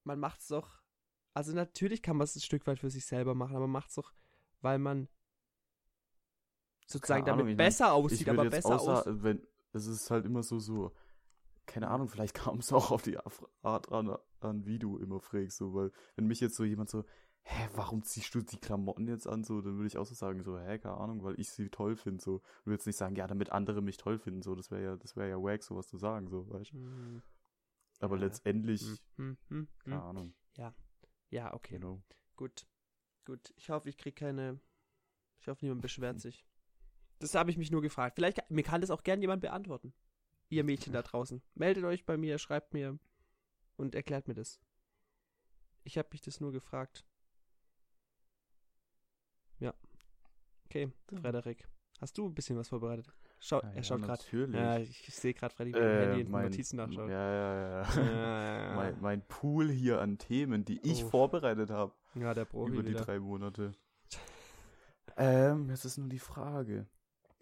man macht's doch, also natürlich kann man es ein Stück weit für sich selber machen, aber man macht's doch, weil man sozusagen damit Ahnung, ich mein, besser ich aussieht, aber besser außer, aus. wenn, es ist halt immer so, so, keine Ahnung, vielleicht kam es auch auf die Art an, an, wie du immer fragst, so, weil, wenn mich jetzt so jemand so, hä, warum ziehst du die Klamotten jetzt an, so, dann würde ich auch so sagen, so, hä, keine Ahnung, weil ich sie toll finde, so, du würdest nicht sagen, ja, damit andere mich toll finden, so, das wäre ja, das wäre ja wack, sowas zu sagen, so, weißt du. Hm, Aber Ja. letztendlich, hm, hm, hm, keine. Ahnung. Ja, okay. Genau. Gut. Gut. Ich hoffe, ich kriege keine. Ich hoffe, niemand beschwert sich. Das habe ich mich nur gefragt. Vielleicht, mir kann das auch gern jemand beantworten. Ihr Mädchen da draußen. Meldet euch bei mir, schreibt mir und erklärt mir das. Ich habe mich das nur gefragt. Ja. Okay, Ja. Frederik. Hast du ein bisschen was vorbereitet? Schau, Ja, er ja, schaut gerade. Natürlich. Ja, ich, sehe gerade Freddy, wie er Äh, den mein, Notizen nachschaut. Ja, ja, ja. Ja, mein, mein Pool hier an Themen, die ich Uff. vorbereitet habe ja, der Profi über die wieder. drei Monate. Ähm, jetzt ist nur die Frage.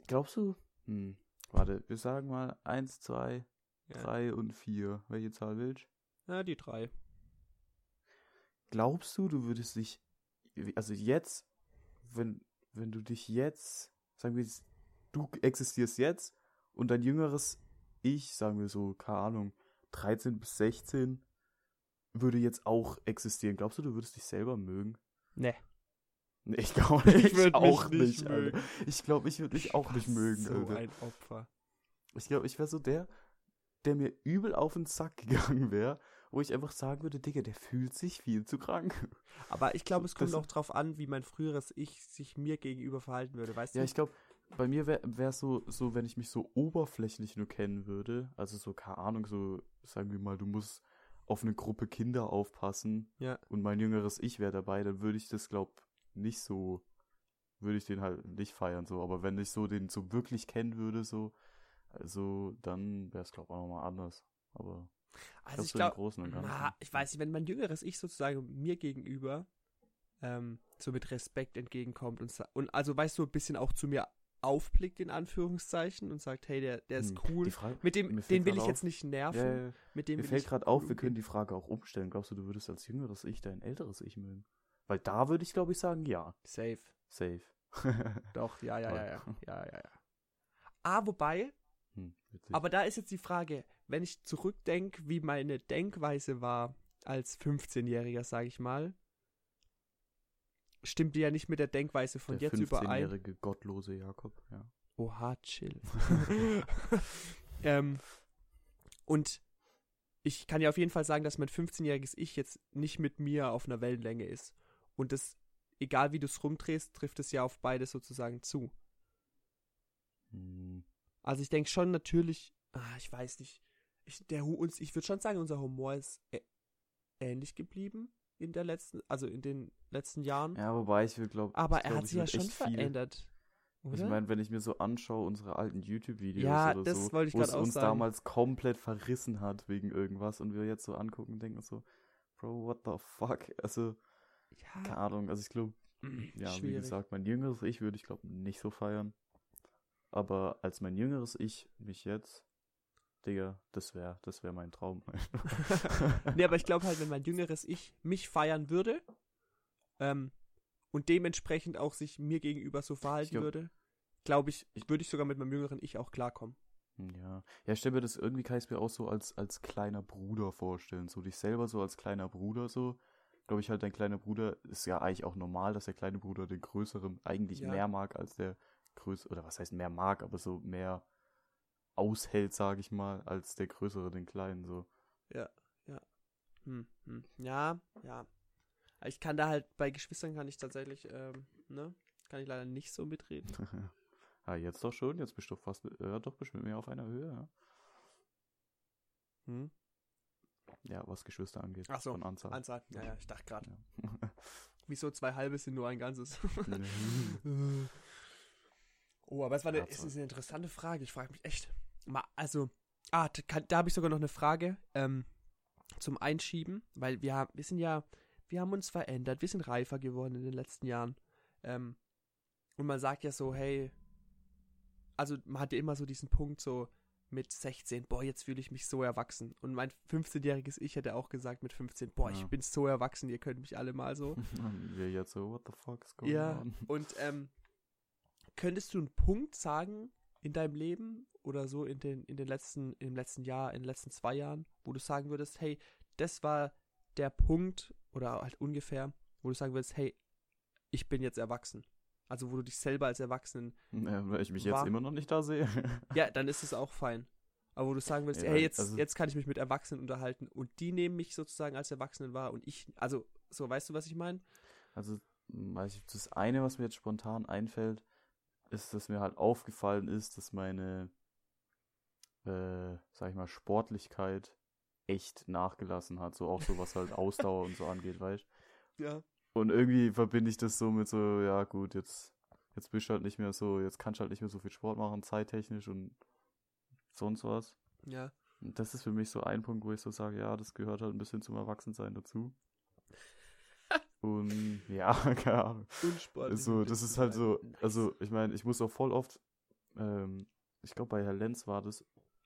Glaubst du? Hm, warte, wir sagen mal eins, zwei, Ja. drei und vier. Welche Zahl willst du? Ja, die drei. Glaubst du, du würdest dich, also jetzt, wenn, wenn du dich jetzt, sagen wir, jetzt, du existierst jetzt und dein jüngeres Ich, sagen wir so, keine Ahnung, 13 bis 16, würde jetzt auch existieren. Glaubst du, du würdest dich selber mögen? Nee. Nee, ich glaube Ich ich auch nicht nicht, mögen. Alter. Ich glaube, ich würde mich auch nicht mögen, So Alter. ein Opfer. Ich glaube, ich wäre so der, der mir übel auf den Sack gegangen wäre, wo ich einfach sagen würde, Digga, der fühlt sich viel zu krank. Aber ich glaube, es kommt das- auch drauf an, wie mein früheres Ich sich mir gegenüber verhalten würde, weißt Ja, du? ich glaube, bei mir wäre es so, so, wenn ich mich so oberflächlich nur kennen würde, also so, keine Ahnung, so, sagen wir mal, du musst auf eine Gruppe Kinder aufpassen Ja. und mein jüngeres Ich wäre dabei, dann würde ich das, glaub, nicht so, würde ich den halt nicht feiern, so, aber wenn ich so den so wirklich kennen würde, so, also, dann wäre es, glaub, auch nochmal anders, aber also ich glaube, ich weiß nicht, wenn mein jüngeres Ich sozusagen mir gegenüber ähm, so mit Respekt entgegenkommt und, und also weißt du, ein bisschen auch zu mir aufblickt, in Anführungszeichen, und sagt, hey, der, der ist Hm, cool. Frage, Mit dem, den will ich jetzt auf- nicht nerven. ja, ja, Mit dem Mir fällt gerade auf, wir können die Frage auch umstellen. Glaubst du, du würdest als jüngeres Ich dein älteres Ich mögen? Weil da würde ich, glaube ich, sagen, ja. Safe. Safe. Doch, ja, ja, ja, ja. Ja, ja, ja. Ah, wobei, hm. Aber da ist jetzt die Frage, wenn ich zurückdenke, wie meine Denkweise war als 15-Jähriger, sage ich mal, stimmt die ja nicht mit der Denkweise von der jetzt überein. 15-jährige gottlose Jakob, ja. Oha, chill. ähm, und ich kann ja auf jeden Fall sagen, dass mein 15-jähriges Ich jetzt nicht mit mir auf einer Wellenlänge ist. Und das, egal wie du es rumdrehst, trifft es ja auf beide sozusagen zu. Hm, Also ich denke schon natürlich, ah, ich weiß nicht, ich, der uns, ich würde schon sagen, unser Humor ist ähnlich geblieben in der letzten, also in den letzten Jahren. Ja, wobei ich glaube, aber ich er glaub, hat ich sich ja schon verändert. Oder? Ich meine, wenn ich mir so anschaue, unsere alten YouTube-Videos Ja, oder so, wo es uns sagen. damals komplett verrissen hat wegen irgendwas und wir jetzt so angucken und denken so, Bro, what the fuck? Also, keine ja, Ahnung, also ich glaube, ja, wie schwierig. gesagt, mein jüngeres Ich würde ich glaube nicht so feiern. Aber als mein jüngeres Ich mich jetzt, Digga, das wäre das wär mein Traum. nee, aber ich glaube halt, wenn mein jüngeres Ich mich feiern würde ähm, und dementsprechend auch sich mir gegenüber so verhalten glaub- würde, glaube ich, würde ich sogar mit meinem jüngeren Ich auch klarkommen. Ja, ja, stell mir das irgendwie kann ich mir auch so als als kleiner Bruder vorstellen, so dich selber so als kleiner Bruder so. Glaube ich halt, dein kleiner Bruder ist ja eigentlich auch normal, dass der kleine Bruder den größeren eigentlich Ja. mehr mag als der größere oder was heißt mehr mag, aber so mehr aushält, sage ich mal, als der größere den kleinen so. Hm, hm. Ja, ja. Ich kann da halt, bei Geschwistern kann ich tatsächlich, ähm, ne, kann ich leider nicht so mitreden. ah, jetzt doch schon, jetzt bist du doch fast ja, doch bist du mit mir auf einer Höhe, ja. Hm? Ja, was Geschwister angeht. Ach so, Von Anzahl. Anzahl. Ja, ja, ich dachte gerade, Ja. wieso zwei halbe sind nur ein ganzes? Oh, aber es war eine, Ja, es ist eine interessante Frage. Ich frage mich echt. Also, ah, da, habe ich sogar noch eine Frage ähm, zum Einschieben, weil wir haben, wir sind ja, wir haben uns verändert, wir sind reifer geworden in den letzten Jahren. Ähm, und man sagt ja so, hey, also man hatte immer so diesen Punkt so mit 16, boah, jetzt fühle ich mich so erwachsen. Und mein 15-jähriges Ich hätte auch gesagt mit 15, boah, ich Ja. bin so erwachsen, ihr könnt mich alle mal so. Und wir jetzt so, what the fuck is going Ja, on? und ähm, könntest du einen Punkt sagen in deinem Leben oder so in den, in den letzten, im letzten Jahr, in den letzten zwei Jahren, wo du sagen würdest, hey, das war der Punkt oder halt ungefähr, wo du sagen würdest, hey, ich bin jetzt erwachsen. Also wo du dich selber als Erwachsenen, Ja, weil ich mich War- jetzt immer noch nicht da sehe. ja, dann ist es auch fein. Aber wo du sagen würdest, Ja, hey, jetzt, also- jetzt kann ich mich mit Erwachsenen unterhalten und die nehmen mich sozusagen als Erwachsenen wahr und ich, also So, weißt du, was ich meine? Also, weiß ich, das eine, was mir jetzt spontan einfällt, ist, dass mir halt aufgefallen ist, dass meine, äh, sag ich mal, Sportlichkeit echt nachgelassen hat. So auch so, was halt Ausdauer und so angeht, weißt Ja. Und irgendwie verbinde ich das so mit so, ja gut, jetzt, jetzt bist du halt nicht mehr so, jetzt kannst du halt nicht mehr so viel Sport machen, zeittechnisch und sonst was. Ja. Und das ist für mich so ein Punkt, wo ich so sage, ja, das gehört halt ein bisschen zum Erwachsensein dazu. Und ja, keine Ahnung. Unsportlich. So, das ist halt so, also ich meine, ich muss auch voll oft, ähm, ich glaube bei Herr Lenz war das,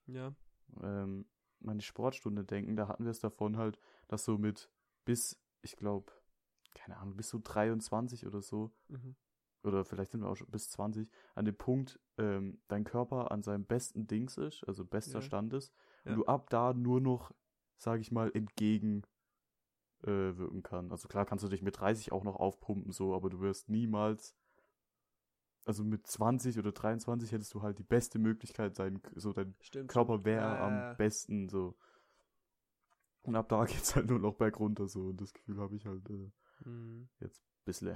Ja. ähm, meine Sportstunde denken, da hatten wir es davon halt, dass so mit bis, ich glaube, keine Ahnung, bis so 23 oder so, Mhm. oder vielleicht sind wir auch schon bis 20, an dem Punkt, ähm, dein Körper an seinem besten Dings ist, also bester Ja. Stand ist, und Ja. du ab da nur noch, sage ich mal, entgegen äh, wirken kann. Also klar kannst du dich mit 30 auch noch aufpumpen, so, aber du wirst niemals, also mit 20 oder 23 hättest du halt die beste Möglichkeit, sein, so dein Stimmt. Körper wäre Ja, am besten, so. Und ab da geht's halt nur noch bergunter, so, und das Gefühl habe ich halt äh, Mhm. jetzt ein bisschen.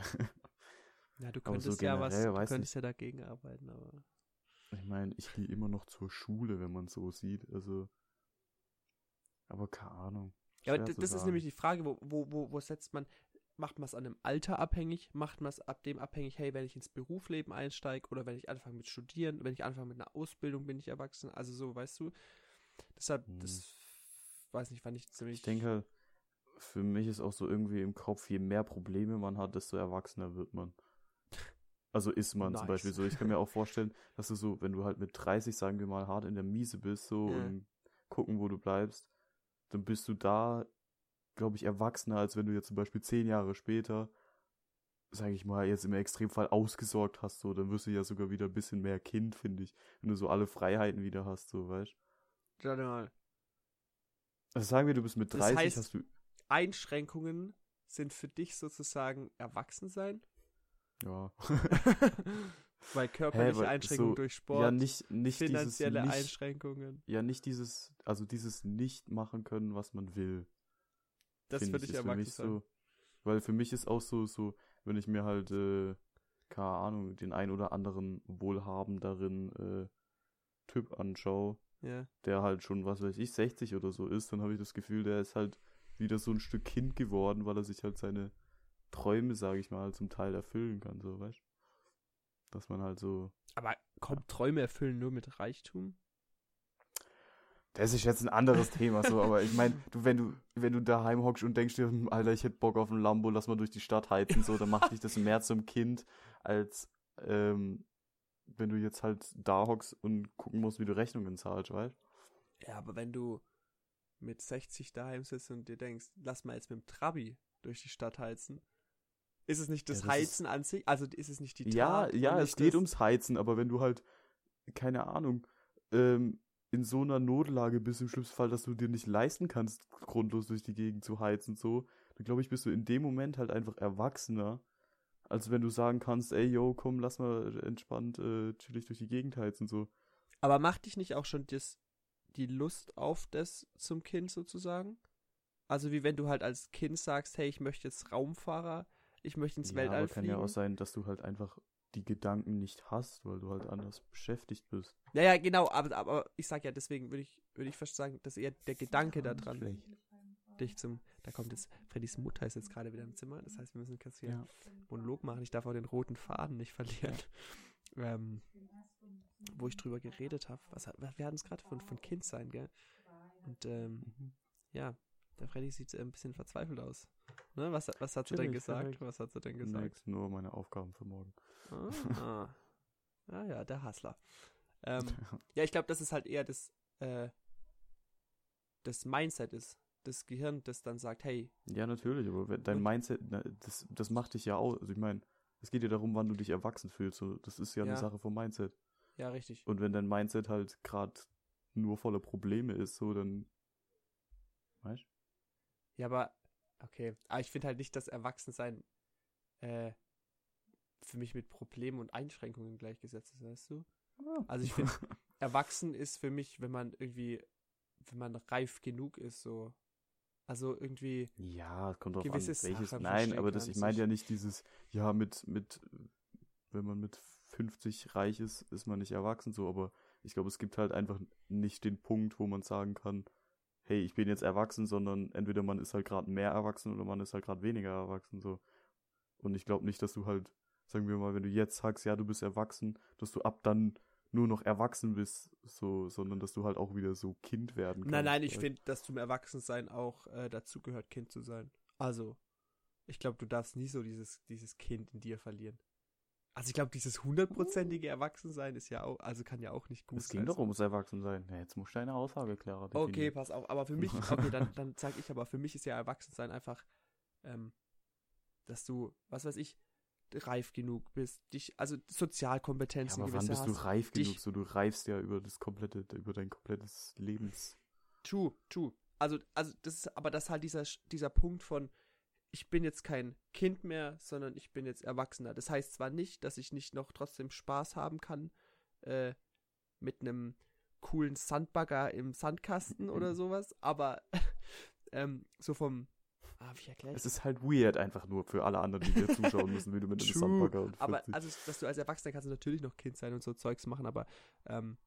Ja, du Aber so könntest ja was, du könntest ja dagegen arbeiten, aber. Ich meine, ich gehe immer noch zur Schule, wenn man so sieht. Also. Aber keine Ahnung. Ja, aber das ist sagen. nämlich die Frage, wo, wo, wo, wo setzt man, macht man es an einem Alter abhängig, macht man es ab dem abhängig, hey, wenn ich ins Berufsleben einsteige oder wenn ich anfange mit Studieren, wenn ich anfange mit einer Ausbildung, bin ich erwachsen, also so, weißt du. Deshalb, Hm. das weiß nicht, fand ich ziemlich. Ich denke, für mich ist auch so irgendwie im Kopf, je mehr Probleme man hat, desto erwachsener wird man. Also ist man zum Nice. Beispiel so. Ich kann mir auch vorstellen, dass du so, wenn du halt mit 30, sagen wir mal, hart in der Miese bist, so Ja. und gucken, wo du bleibst, dann bist du da, glaube ich, erwachsener, als wenn du jetzt zum Beispiel zehn Jahre später, sage ich mal, jetzt im Extremfall ausgesorgt hast, so, dann wirst du ja sogar wieder ein bisschen mehr Kind, finde ich, wenn du so alle Freiheiten wieder hast, so, weißt Warte mal. Also sagen wir, du bist mit Das 30, heißt- hast du, Einschränkungen sind für dich sozusagen Erwachsensein? ja. Weil körperliche weil Einschränkungen so- durch Sport, ja, nicht, nicht dieses, finanzielle nicht, Einschränkungen. ja, nicht dieses, also dieses nicht machen können, was man will. Das würde ich ist für so, weil für mich ist auch so, so, wenn ich mir halt, äh, keine Ahnung, den ein oder anderen wohlhabenderen äh, Typ anschaue, Ja. der halt schon, was weiß ich, 60 oder so ist, dann habe ich das Gefühl, der ist halt wieder so ein Stück Kind geworden, weil er sich halt seine Träume, sage ich mal, zum Teil erfüllen kann, so, weißt Dass man halt so. Aber kommt Träume erfüllen nur mit Reichtum? Das ist jetzt ein anderes Thema, so, aber ich meine, du, wenn du, wenn du daheim hockst und denkst dir, hm, Alter, ich hätte Bock auf ein Lambo, lass mal durch die Stadt heizen, so, dann macht dich das mehr zum Kind, als ähm, wenn du jetzt halt da hockst und gucken musst, wie du Rechnungen zahlst, weißt Ja, aber wenn du mit 60 daheim sitzt und dir denkst, lass mal jetzt mit dem Trabi durch die Stadt heizen, ist es nicht das Ja, das ist- Heizen an sich? Also ist es nicht die Ja, Tat? ja, und es geht ums Heizen, aber wenn du halt, keine Ahnung, ähm, in so einer Notlage bist, im schlimmsten Fall, dass du dir nicht leisten kannst, grundlos durch die Gegend zu heizen, so, dann glaube ich, bist du in dem Moment halt einfach erwachsener, als wenn du sagen kannst, ey, yo, komm, lass mal entspannt, äh, chillig durch die Gegend heizen, so. Aber macht dich nicht auch schon das, die Lust auf das zum Kind sozusagen? Also wie wenn du halt als Kind sagst, hey, ich möchte jetzt Raumfahrer, ich möchte ins ja, Weltall aber kann fliegen. ja auch sein, dass du halt einfach die Gedanken nicht hast, weil du halt anders beschäftigt bist. Ja, ja, genau, aber, aber ich sag ja, deswegen würde ich, würde ich fast sagen, dass eher der Gedanke daran Schlecht. dich zum. Da kommt jetzt, Freddys Mutter ist jetzt gerade wieder im Zimmer, das heißt, wir müssen kurz hier Ja. Monolog machen. Ich darf auch den roten Faden nicht verlieren. Ähm, wo ich drüber geredet habe. Was, hat- wir hatten es gerade von, von Kind sein, gell? Und ähm, Mhm. ja, der Freddy sieht äh, ein bisschen verzweifelt aus. Ne? Was, was hat sie denn gesagt? perfekt. Was hat sie denn gesagt? Nix, nur meine Aufgaben für morgen. Ah, ah ja, der Hassler. Ähm, ja, ich glaube, das ist halt eher das, äh, das Mindset ist. Das Gehirn, das dann sagt, hey, Ja, natürlich, aber wenn dein Mindset, na, das, das macht dich ja aus. Also ich meine, es geht ja darum, wann du dich erwachsen fühlst. So, das ist ja, Ja. eine Sache vom Mindset. ja, richtig. Und wenn dein Mindset halt gerade nur voller Probleme ist, so, dann. Weißt Ja, aber, okay. Aber ich finde halt nicht, dass Erwachsensein äh, für mich mit Problemen und Einschränkungen gleichgesetzt ist, weißt du? Also ich finde, erwachsen ist für mich, wenn man irgendwie, wenn man reif genug ist, so. Also irgendwie. Ja, es kommt drauf an, welches. Sachen Nein, aber das, ich meine ja nicht dieses, ja, mit, mit, wenn man mit 50 reich ist, ist man nicht erwachsen so, aber ich glaube, es gibt halt einfach nicht den Punkt, wo man sagen kann, hey, ich bin jetzt erwachsen, sondern entweder man ist halt gerade mehr erwachsen oder man ist halt gerade weniger erwachsen so. Und ich glaube nicht, dass du halt, sagen wir mal, wenn du jetzt sagst, ja, du bist erwachsen, dass du ab dann nur noch erwachsen bist, so, sondern dass du halt auch wieder so Kind werden kannst. Nein, nein, ich finde, dass zum Erwachsensein auch äh, dazu gehört, Kind zu sein. Also, ich glaube, du darfst nie so dieses, dieses Kind in dir verlieren. Also ich glaube, dieses hundertprozentige Erwachsensein ist ja auch, also kann ja auch nicht gut Es ging sein. doch ums Erwachsensein. Ja, jetzt musst du deine Aussage klarer Okay, definieren. pass auf, aber für mich, okay, dann, dann sag ich aber, für mich ist ja Erwachsensein einfach, ähm, dass du, was weiß ich, reif genug bist, dich, also Ja, Sozialkompetenzen aber wann bist du hast. reif dich- genug? So, du reifst ja über das komplette, über dein komplettes Lebens. True, true. Also, also das ist aber das halt dieser, dieser Punkt von, ich bin jetzt kein Kind mehr, sondern ich bin jetzt Erwachsener. Das heißt zwar nicht, dass ich nicht noch trotzdem Spaß haben kann äh, mit einem coolen Sandbagger im Sandkasten oder sowas, aber ähm, so vom, ah, wie erkläre ich Es ist halt weird einfach nur für alle anderen, die dir zuschauen müssen, wie du mit einem True, Sandbagger und Aber 40. also, dass du als Erwachsener kannst du natürlich noch Kind sein und so Zeugs machen, aber ähm,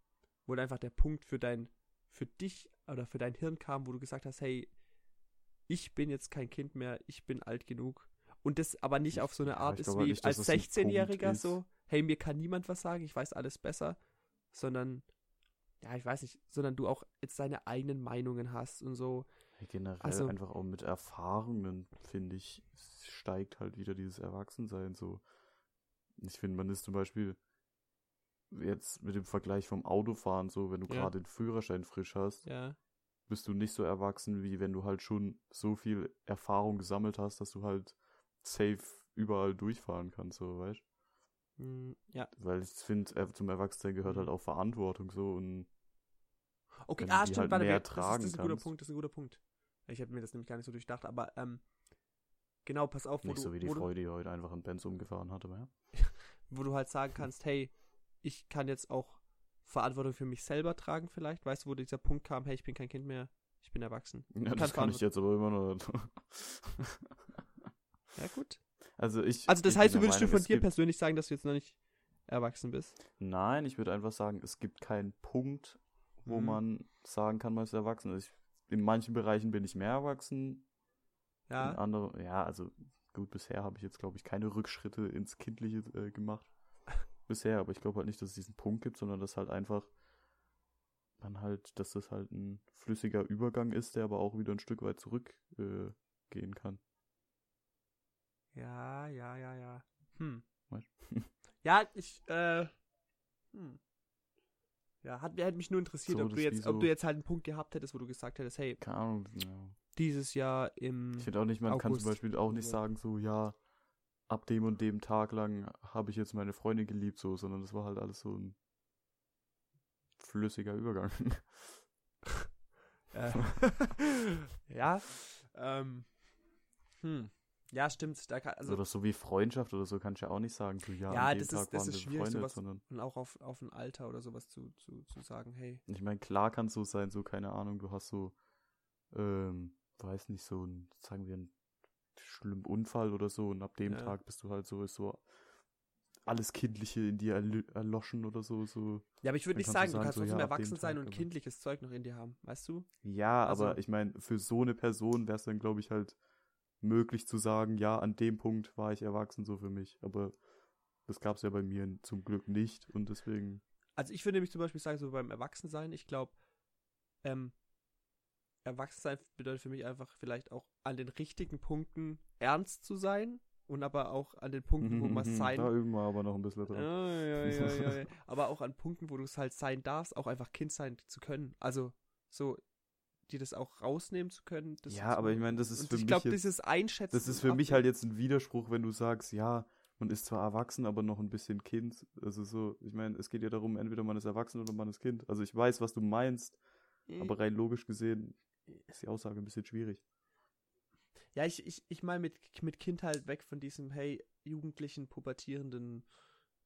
wo einfach der Punkt für dein, für dich oder für dein Hirn kam, wo du gesagt hast, hey, ich bin jetzt kein Kind mehr, ich bin alt genug. Und das aber nicht auf so eine Art ich ist wie nicht, als das ein 16-Jähriger Punkt ist. so, hey, mir kann niemand was sagen, ich weiß alles besser, sondern, ja, ich weiß nicht, sondern du auch jetzt deine eigenen Meinungen hast und so. Ja, Generell also- einfach auch mit Erfahrungen, finde ich, steigt halt wieder dieses Erwachsensein so. Ich finde, man ist zum Beispiel jetzt mit dem Vergleich vom Autofahren so, wenn du Ja. gerade den Führerschein frisch hast, Ja. Bist du nicht so erwachsen, wie wenn du halt schon so viel Erfahrung gesammelt hast, dass du halt safe überall durchfahren kannst, so, weißt Hm, ja. Weil ich finde, äh, zum Erwachsensein gehört Mhm. halt auch Verantwortung so und Okay, du ah, stimmt, halt warte, mehr das ist, tragen das ist ein guter kannst. Punkt, das ist ein guter Punkt. Ich hätte mir das nämlich gar nicht so durchdacht, aber ähm, genau, pass auf, wo nicht du, so wie die du, Freude, die heute einfach einen Benz umgefahren hat, aber ja. wo du halt sagen kannst, hey, ich kann jetzt auch Verantwortung für mich selber tragen vielleicht, weißt du, wo dieser Punkt kam, hey, ich bin kein Kind mehr, ich bin erwachsen. Ja, kann das kann ich jetzt aber immer noch. Ja, gut. also ich. Also das ich heißt, du würdest du von dir persönlich sagen, dass du jetzt noch nicht erwachsen bist? Nein, ich würde einfach sagen, es gibt keinen Punkt, wo Mhm. man sagen kann, man ist erwachsen. Also ich, in manchen Bereichen bin ich mehr erwachsen. In Ja. anderen, ja, also gut, bisher habe ich jetzt, glaube ich, keine Rückschritte ins Kindliche äh, gemacht. Bisher, aber ich glaube halt nicht, dass es diesen Punkt gibt, sondern dass halt einfach man halt, dass das halt ein flüssiger Übergang ist, der aber auch wieder ein Stück weit zurückgehen äh, kann. Ja, ja, ja, ja. Hm. Ja, ich, äh, hm. Ja, hat, hätte mich nur interessiert, So, ob du jetzt, so- ob du jetzt halt einen Punkt gehabt hättest, wo du gesagt hättest, hey, Keine Ahnung. Ja. dieses Jahr im Ich finde auch nicht, man kann August zum Beispiel auch nicht sagen, so, ja, ab dem und dem Tag lang habe ich jetzt meine Freundin geliebt, so, sondern das war halt alles so ein flüssiger Übergang. Äh, ja, ähm, hm. Ja, stimmt. Da kann, also, oder so wie Freundschaft oder so kannst du ja auch nicht sagen, so, ja, Ja, das ist- Tag das waren ist schwierig, befreundet, sowas- sondern und auch auf, auf ein Alter oder sowas zu, zu, zu sagen, hey, ich meine, klar kann es so sein, so, keine Ahnung, du hast so, ähm, weiß nicht, so ein, sagen wir, einen schlimmen Unfall oder so und ab dem Ja. Tag bist du halt so, so alles Kindliche in dir erl erloschen oder so, so. Ja, aber ich würde nicht kannst du sagen, du sagen, kannst so, trotzdem ja, erwachsen sein Tag, und aber- kindliches Zeug noch in dir haben, weißt du? Ja, Also- aber ich meine, für so eine Person wäre es dann, glaube ich, halt möglich zu sagen, ja, an dem Punkt war ich erwachsen so für mich. Aber das gab es ja bei mir zum Glück nicht und deswegen. Also ich würde nämlich zum Beispiel sagen, so beim Erwachsensein, ich glaube, ähm, Erwachsensein bedeutet für mich einfach vielleicht auch an den richtigen Punkten ernst zu sein und aber auch an den Punkten, wo man sein Da üben wir aber noch ein bisschen dran. Ja, ja, ja, ja, ja. Aber auch an Punkten, wo du es halt sein darfst, auch einfach Kind sein zu können. Also so, dir das auch rausnehmen zu können. Das Ja, aber ich meine, das ist für ich mich glaube, jetzt- dieses Einschätzen. Das ist für mich halt jetzt ein Widerspruch, wenn du sagst, ja, man ist zwar erwachsen, aber noch ein bisschen Kind. Also so, ich meine, es geht ja darum, entweder man ist erwachsen oder man ist Kind. Also ich weiß, was du meinst, aber rein logisch gesehen ist die Aussage ein bisschen schwierig. Ja, ich, ich, ich meine mit, mit Kind halt weg von diesem, hey, jugendlichen, pubertierenden,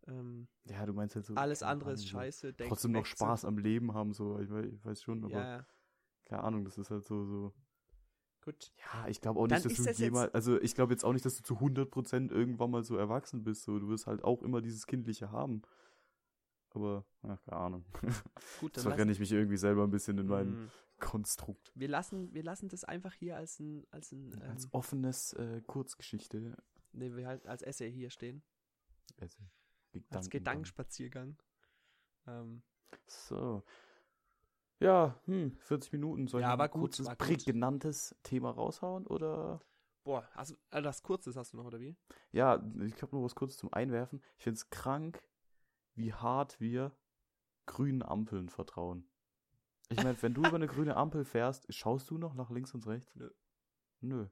ähm, Ja, du meinst halt so. alles andere ist Ahnung, so scheiße. denk Trotzdem noch Spaß am Leben haben, so. Ich weiß, ich weiß schon, aber Ja, keine Ahnung, das ist halt so, so. Gut. Ja, ich glaube auch Dann nicht, dass du das jetzt- jemals, also ich glaube jetzt auch nicht, dass du zu 100% irgendwann mal so erwachsen bist. So. Du wirst halt auch immer dieses Kindliche haben. Aber, ach, keine Ahnung. Gut, Jetzt dann verrenne ich mich irgendwie selber ein bisschen in meinem Mm, Konstrukt. wir lassen, wir lassen das einfach hier als ein, als ein, ähm, Als offenes äh, Kurzgeschichte. nee, wir halt als Essay hier stehen, Also, als Gedankengang. Gedankenspaziergang. Ähm, So. Ja, hm, 40 Minuten. Soll Ja, ich aber ein gut, kurzes, gut. prägnantes Thema raushauen? Oder? boah, also äh, das Kurzes hast du noch, oder wie? Ja, ich habe noch was kurz zum Einwerfen. Ich finde es krank, wie hart wir grünen Ampeln vertrauen. Ich meine, wenn du über eine grüne Ampel fährst, schaust du noch nach links und rechts? Nö. Nö.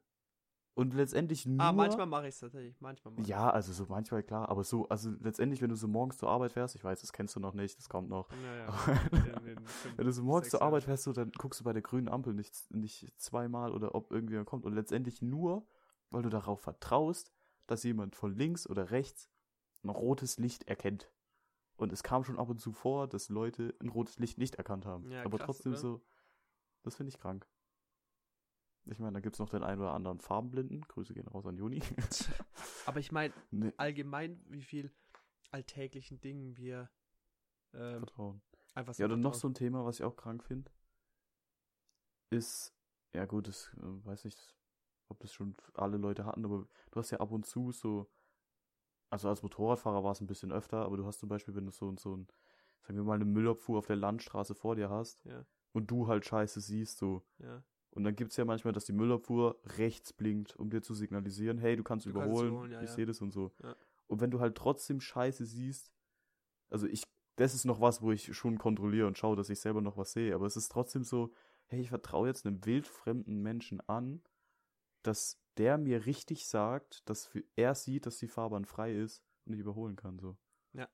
Und letztendlich nur. Ah, manchmal mache ich es tatsächlich, manchmal mache Ja, also so manchmal klar, aber so, also letztendlich, wenn du so morgens zur Arbeit fährst, ich weiß, das kennst du noch nicht, das kommt noch. Ja, ja. Aber- In den fünf, Wenn du so morgens zur Arbeit fährst, so, dann guckst du bei der grünen Ampel nicht, nicht zweimal oder ob irgendjemand kommt. Und letztendlich nur, weil du darauf vertraust, dass jemand von links oder rechts ein rotes Licht erkennt. Und es kam schon ab und zu vor, dass Leute ein rotes Licht nicht erkannt haben. Ja, Aber krass, trotzdem oder? so, das finde ich krank. Ich meine, da gibt es noch den einen oder anderen Farbenblinden. Grüße gehen raus an Juni. Aber ich meine, nee, allgemein, wie viel alltäglichen Dingen wir ähm, Vertrauen. einfach so Ja, dann noch so ein Thema, was ich auch krank finde, ist, ja gut, das äh, weiß nicht, ob das schon alle Leute hatten, aber du hast ja ab und zu so, also als Motorradfahrer war es ein bisschen öfter, aber du hast zum Beispiel, wenn du so, so ein, sagen wir mal, eine Müllabfuhr auf der Landstraße vor dir hast Ja. und du halt Scheiße siehst, so. Ja. Und dann gibt's ja manchmal, dass die Müllabfuhr rechts blinkt, um dir zu signalisieren, hey, du kannst Du kannst überholen, überholen, ja, ich sehe das und so. Und wenn du halt trotzdem Scheiße siehst, also ich, das ist noch was, wo ich schon kontrolliere und schaue, dass ich selber noch was sehe, aber es ist trotzdem so, hey, ich vertraue jetzt einem wildfremden Menschen an, dass der mir richtig sagt, dass er sieht, dass die Fahrbahn frei ist und ich überholen kann, so. Ja.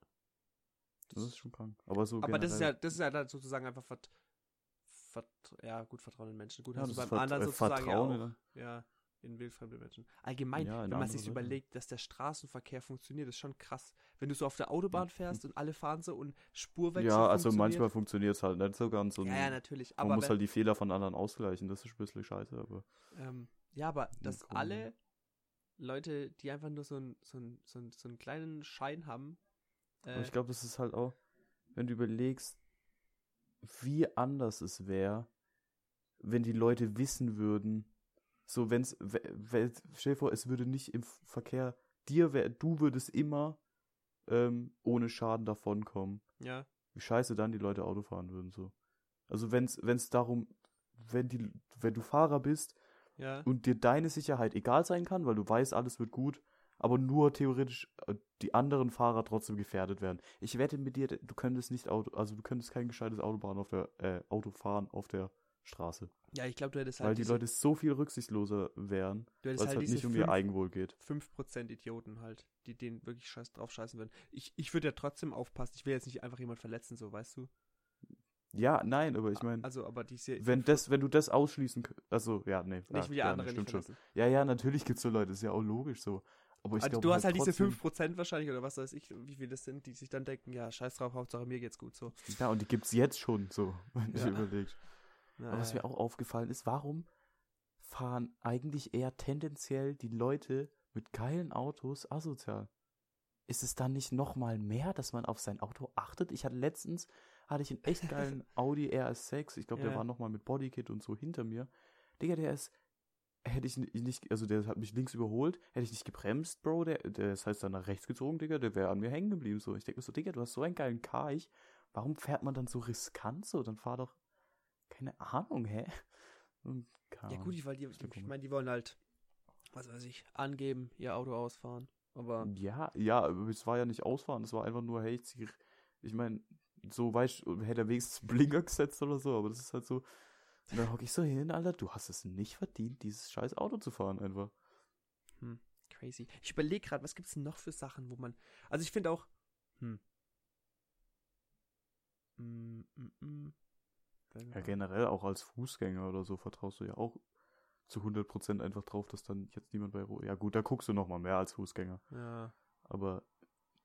Das ist schon krank. Aber so Aber das ist ja, das ist ja dann sozusagen einfach vert, vert, ja, gut Vertrauen in Menschen. Gut, Ja, hast du das beim Vert- anderen äh, sozusagen Vertrauen ja in- auch. Ja, in wildfremde Menschen. Allgemein, Ja, wenn man sich Sachen. überlegt, dass der Straßenverkehr funktioniert, ist schon krass. Wenn du so auf der Autobahn fährst und alle fahren so und Spurwechsel Ja, also manchmal funktioniert es halt nicht so ganz Ja, ja, natürlich. man muss halt die Fehler von anderen ausgleichen, das ist ein bisschen scheiße, aber ähm, ja, aber dass Grunde. alle Leute, die einfach nur so, ein, so, ein, so, ein, so einen kleinen Schein haben, Aber äh, ich glaube, das ist halt auch, wenn du überlegst, wie anders es wäre, wenn die Leute wissen würden, so wenn's, we- we- stell dir vor, es würde nicht im Verkehr, dir wär, du würdest immer ähm, ohne Schaden davonkommen. ja, Wie scheiße dann die Leute Auto fahren würden, so. Also wenn's, wenn's darum, wenn die, wenn du Fahrer bist ja, und dir deine Sicherheit egal sein kann, weil du weißt, alles wird gut, aber nur theoretisch äh, die anderen Fahrer trotzdem gefährdet werden. Ich wette mit dir, du könntest nicht Auto, also du könntest kein gescheites Autobahn auf der, äh, Auto fahren auf der Straße. ja, ich glaube, du hättest weil halt die diese, Leute so viel rücksichtsloser wären, weil es halt halt nicht um ihr Eigenwohl geht. 5% Idioten halt, die denen wirklich scheiß drauf scheißen würden. Ich, ich würde ja trotzdem aufpassen. Ich will jetzt nicht einfach jemand verletzen, so, weißt du? Ja, nein, aber ich meine, Also, aber die ist wenn das, wenn du das ausschließen also, ja, nee. ich will die ja, anderen nicht stimmt schon. Ja, ja, natürlich gibt's so Leute, ist ja auch logisch so. Aber ich Also, glaube du hast halt diese trotzdem- 5% wahrscheinlich, oder was weiß ich, wie viele das sind, die sich dann denken, ja, scheiß drauf, Hauptsache mir geht's gut, so. Ja, und die gibt's jetzt schon so, wenn Ja. du überlegst. Ja, Aber was ja, mir auch aufgefallen ist, warum fahren eigentlich eher tendenziell die Leute mit geilen Autos asozial? Ist es dann nicht noch mal mehr, dass man auf sein Auto achtet? Ich hatte letztens, hatte ich einen echt geilen Audi RS6, ich glaube, der Ja. war noch mal mit Bodykit und so hinter mir. Digga, der ist, hätte ich ni- nicht, also der hat mich links überholt, hätte ich nicht gebremst, Bro, der, der ist heißt dann nach rechts gezogen, Digga, der wäre an mir hängen geblieben, so. Ich denke mir so, Digga, du hast so einen geilen Karch, warum fährt man dann so riskant so? Dann fahr doch, keine Ahnung, hä? Keine Ja, gut, ich, weil die, ich meine, die wollen halt, was weiß ich, angeben, ihr Auto ausfahren. Aber, Ja, ja, es war ja nicht ausfahren, es war einfach nur, hey, ich, zieh- ich meine, so weißt hätte er wenigstens Blinker gesetzt oder so, aber das ist halt so. Und dann hocke ich so hin, Alter, du hast es nicht verdient, dieses scheiß Auto zu fahren einfach. hm, crazy. Ich überlege gerade, was gibt's denn noch für Sachen, wo man, also ich finde auch, hm. Mm, mm, mm. Ja, generell auch als Fußgänger oder so vertraust du ja auch zu 100% einfach drauf, dass dann jetzt niemand bei Ja gut, da guckst du noch mal mehr als Fußgänger, Ja, aber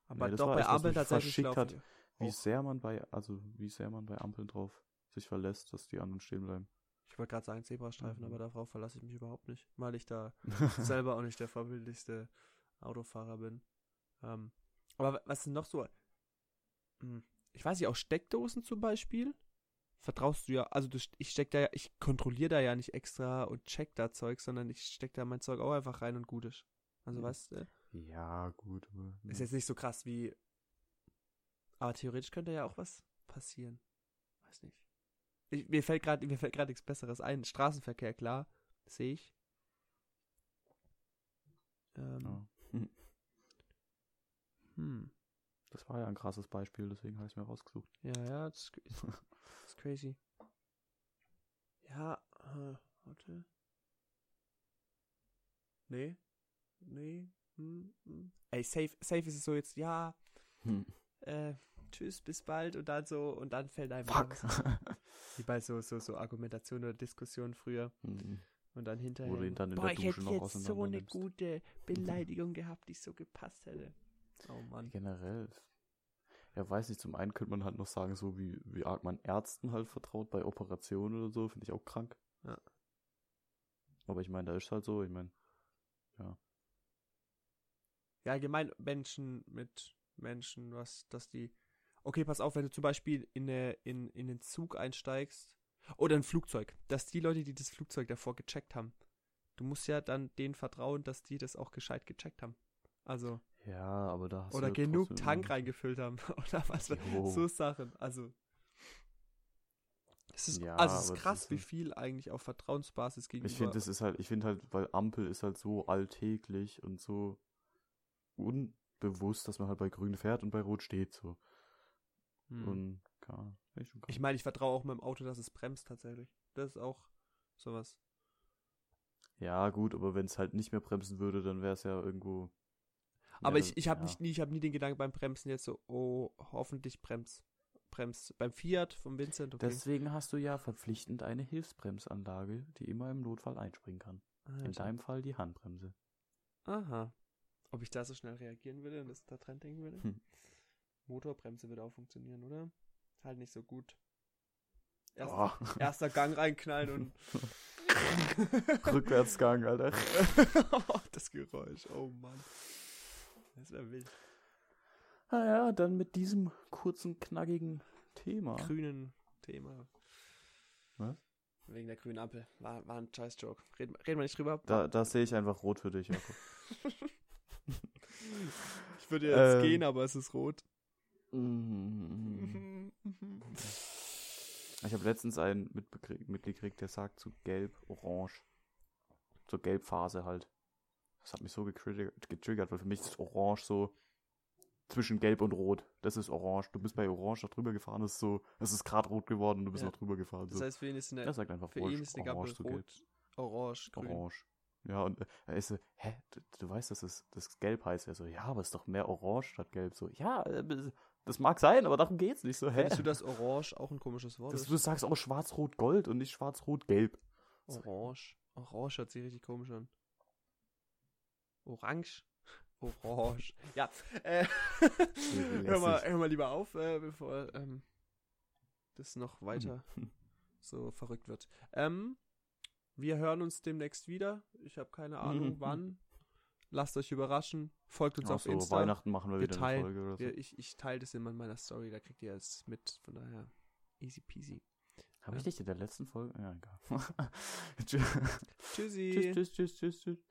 aber Nee, das doch war bei mich tatsächlich verschickt laufen wie sehr man bei also wie sehr man bei Ampeln drauf sich verlässt, dass die anderen stehen bleiben. Ich wollte gerade sagen Zebrastreifen, Mhm. aber darauf verlasse ich mich überhaupt nicht, weil ich da selber auch nicht der vorbildlichste Autofahrer bin. Ähm, aber wa- was sind noch so? Hm, Ich weiß nicht, auch Steckdosen zum Beispiel. Vertraust du ja, also du, ich steck da ja, ich kontrolliere da ja nicht extra und check da Zeug, sondern ich steck da mein Zeug auch einfach rein und gut ist. Also Mhm. weißt du, ja, gut. Aber, ist jetzt nicht so krass wie. Aber theoretisch könnte ja auch was passieren. Weiß nicht. Ich, mir fällt gerade mir fällt gerade nichts Besseres ein. Straßenverkehr, klar, sehe ich. Ähm, ja. hm. Das war ja ein krasses Beispiel, deswegen habe ich es mir rausgesucht. Ja, ja, das ist, ist, ist crazy. Ja, äh, warte. Nee. Nee. Hm, hm. Ey, safe, safe ist es so jetzt, ja, Hm. Äh, tschüss, bis bald und dann so, und dann fällt einem Fuck. Wie bei so, so, so Argumentation oder Diskussion früher Hm. und dann hinterher. Ihn dann in Boah, der ich Dusche hätte noch jetzt so eine nimmst. gute Beleidigung gehabt, die so gepasst hätte. Oh Mann. Generell. Ja, weiß nicht, zum einen könnte man halt noch sagen, so wie, wie arg man Ärzten halt vertraut bei Operationen oder so, finde ich auch krank. Ja. Aber ich meine, da ist halt so, ich meine, Ja, allgemein Menschen mit Menschen, was, dass die. Okay, pass auf, wenn du zum Beispiel in, eine, in, in den Zug einsteigst oder ein Flugzeug, dass die Leute, die das Flugzeug davor gecheckt haben, du musst ja dann denen vertrauen, dass die das auch gescheit gecheckt haben. Also, ja, aber da hast du oder ja genug Tank reingefüllt haben oder was, Jo. so Sachen. Also, es ist, Ja, also es ist krass, ist wie so- viel eigentlich auf Vertrauensbasis gegenüber. Ich finde, das ist halt, ich finde halt, weil Ampel ist halt so alltäglich und so unbewusst, dass man halt bei grün fährt und bei rot steht, so. Hm. Und, finde ich meine, ich vertraue auch meinem Auto, dass es bremst tatsächlich. Das ist auch sowas. Ja, gut, aber wenn es halt nicht mehr bremsen würde, dann wäre es ja irgendwo. Aber ja, ich, ich habe ja. nicht nie, ich habe nie den Gedanken beim Bremsen jetzt so, oh, hoffentlich bremst. Bremst. Beim Fiat vom Vincent, okay. Deswegen hast du ja verpflichtend eine Hilfsbremsanlage, die immer im Notfall einspringen kann. In Alter. deinem Fall die Handbremse. Aha. Ob ich da so schnell reagieren würde und das da dran denken würde? Hm. Motorbremse würde auch funktionieren, oder? Halt nicht so gut. Erst, Oh. Erster Gang reinknallen und. Rückwärtsgang, Alter. das Geräusch, oh Mann. Das wäre wild. Ah ja, dann mit diesem kurzen, knackigen Thema. Grünen Thema. Was? Wegen der grünen Ampel. War, war ein scheiß Joke. Reden, reden wir nicht drüber. Da, da sehe ich einfach rot für dich, Jakob. Ich würde jetzt Ähm. gehen, aber es ist rot. Ich habe letztens einen mitgekriegt, der sagt zu gelb, orange. Zur Gelbphase halt. Das hat mich so getriggert, weil für mich ist orange so zwischen gelb und rot. Das ist orange. Du bist bei orange noch drüber gefahren, das ist so, es ist gerade rot geworden und du bist Ja. noch drüber gefahren. Das so. heißt, für ihn ist eine, er sagt einfach für orange, ihn ist eine Ampel orange zu gelb. rot, orange, grün. Orange. Ja, und äh, er ist so, hä, du, du weißt, dass es das gelb heißt. Er so, ja, aber es ist doch mehr orange statt gelb. So, ja, äh, das mag sein, aber darum geht's nicht. So, hä? Findest du, dass orange auch ein komisches Wort Das, du sagst auch schwarz-rot-gold und nicht schwarz-rot-gelb. Orange. Orange hört sich richtig komisch an. Orange. Orange. Ja, äh, hör, mal, hör mal lieber auf, äh, bevor ähm, das noch weiter Hm. so verrückt wird. Ähm, wir hören uns demnächst wieder. Ich habe keine Ahnung Mhm. wann. Lasst euch überraschen. Folgt uns Ach auf so, Insta. Weihnachten machen wir Wir wieder teilen- eine Folge oder so. Wir, ich ich teile das immer in meiner Story, da kriegt ihr es mit. Von daher, easy peasy. Habe ich ja. dich in der letzten Folge? Ja, egal. tschüss, Tschüssi. tschüss, tschüss, tschüss, tschüss.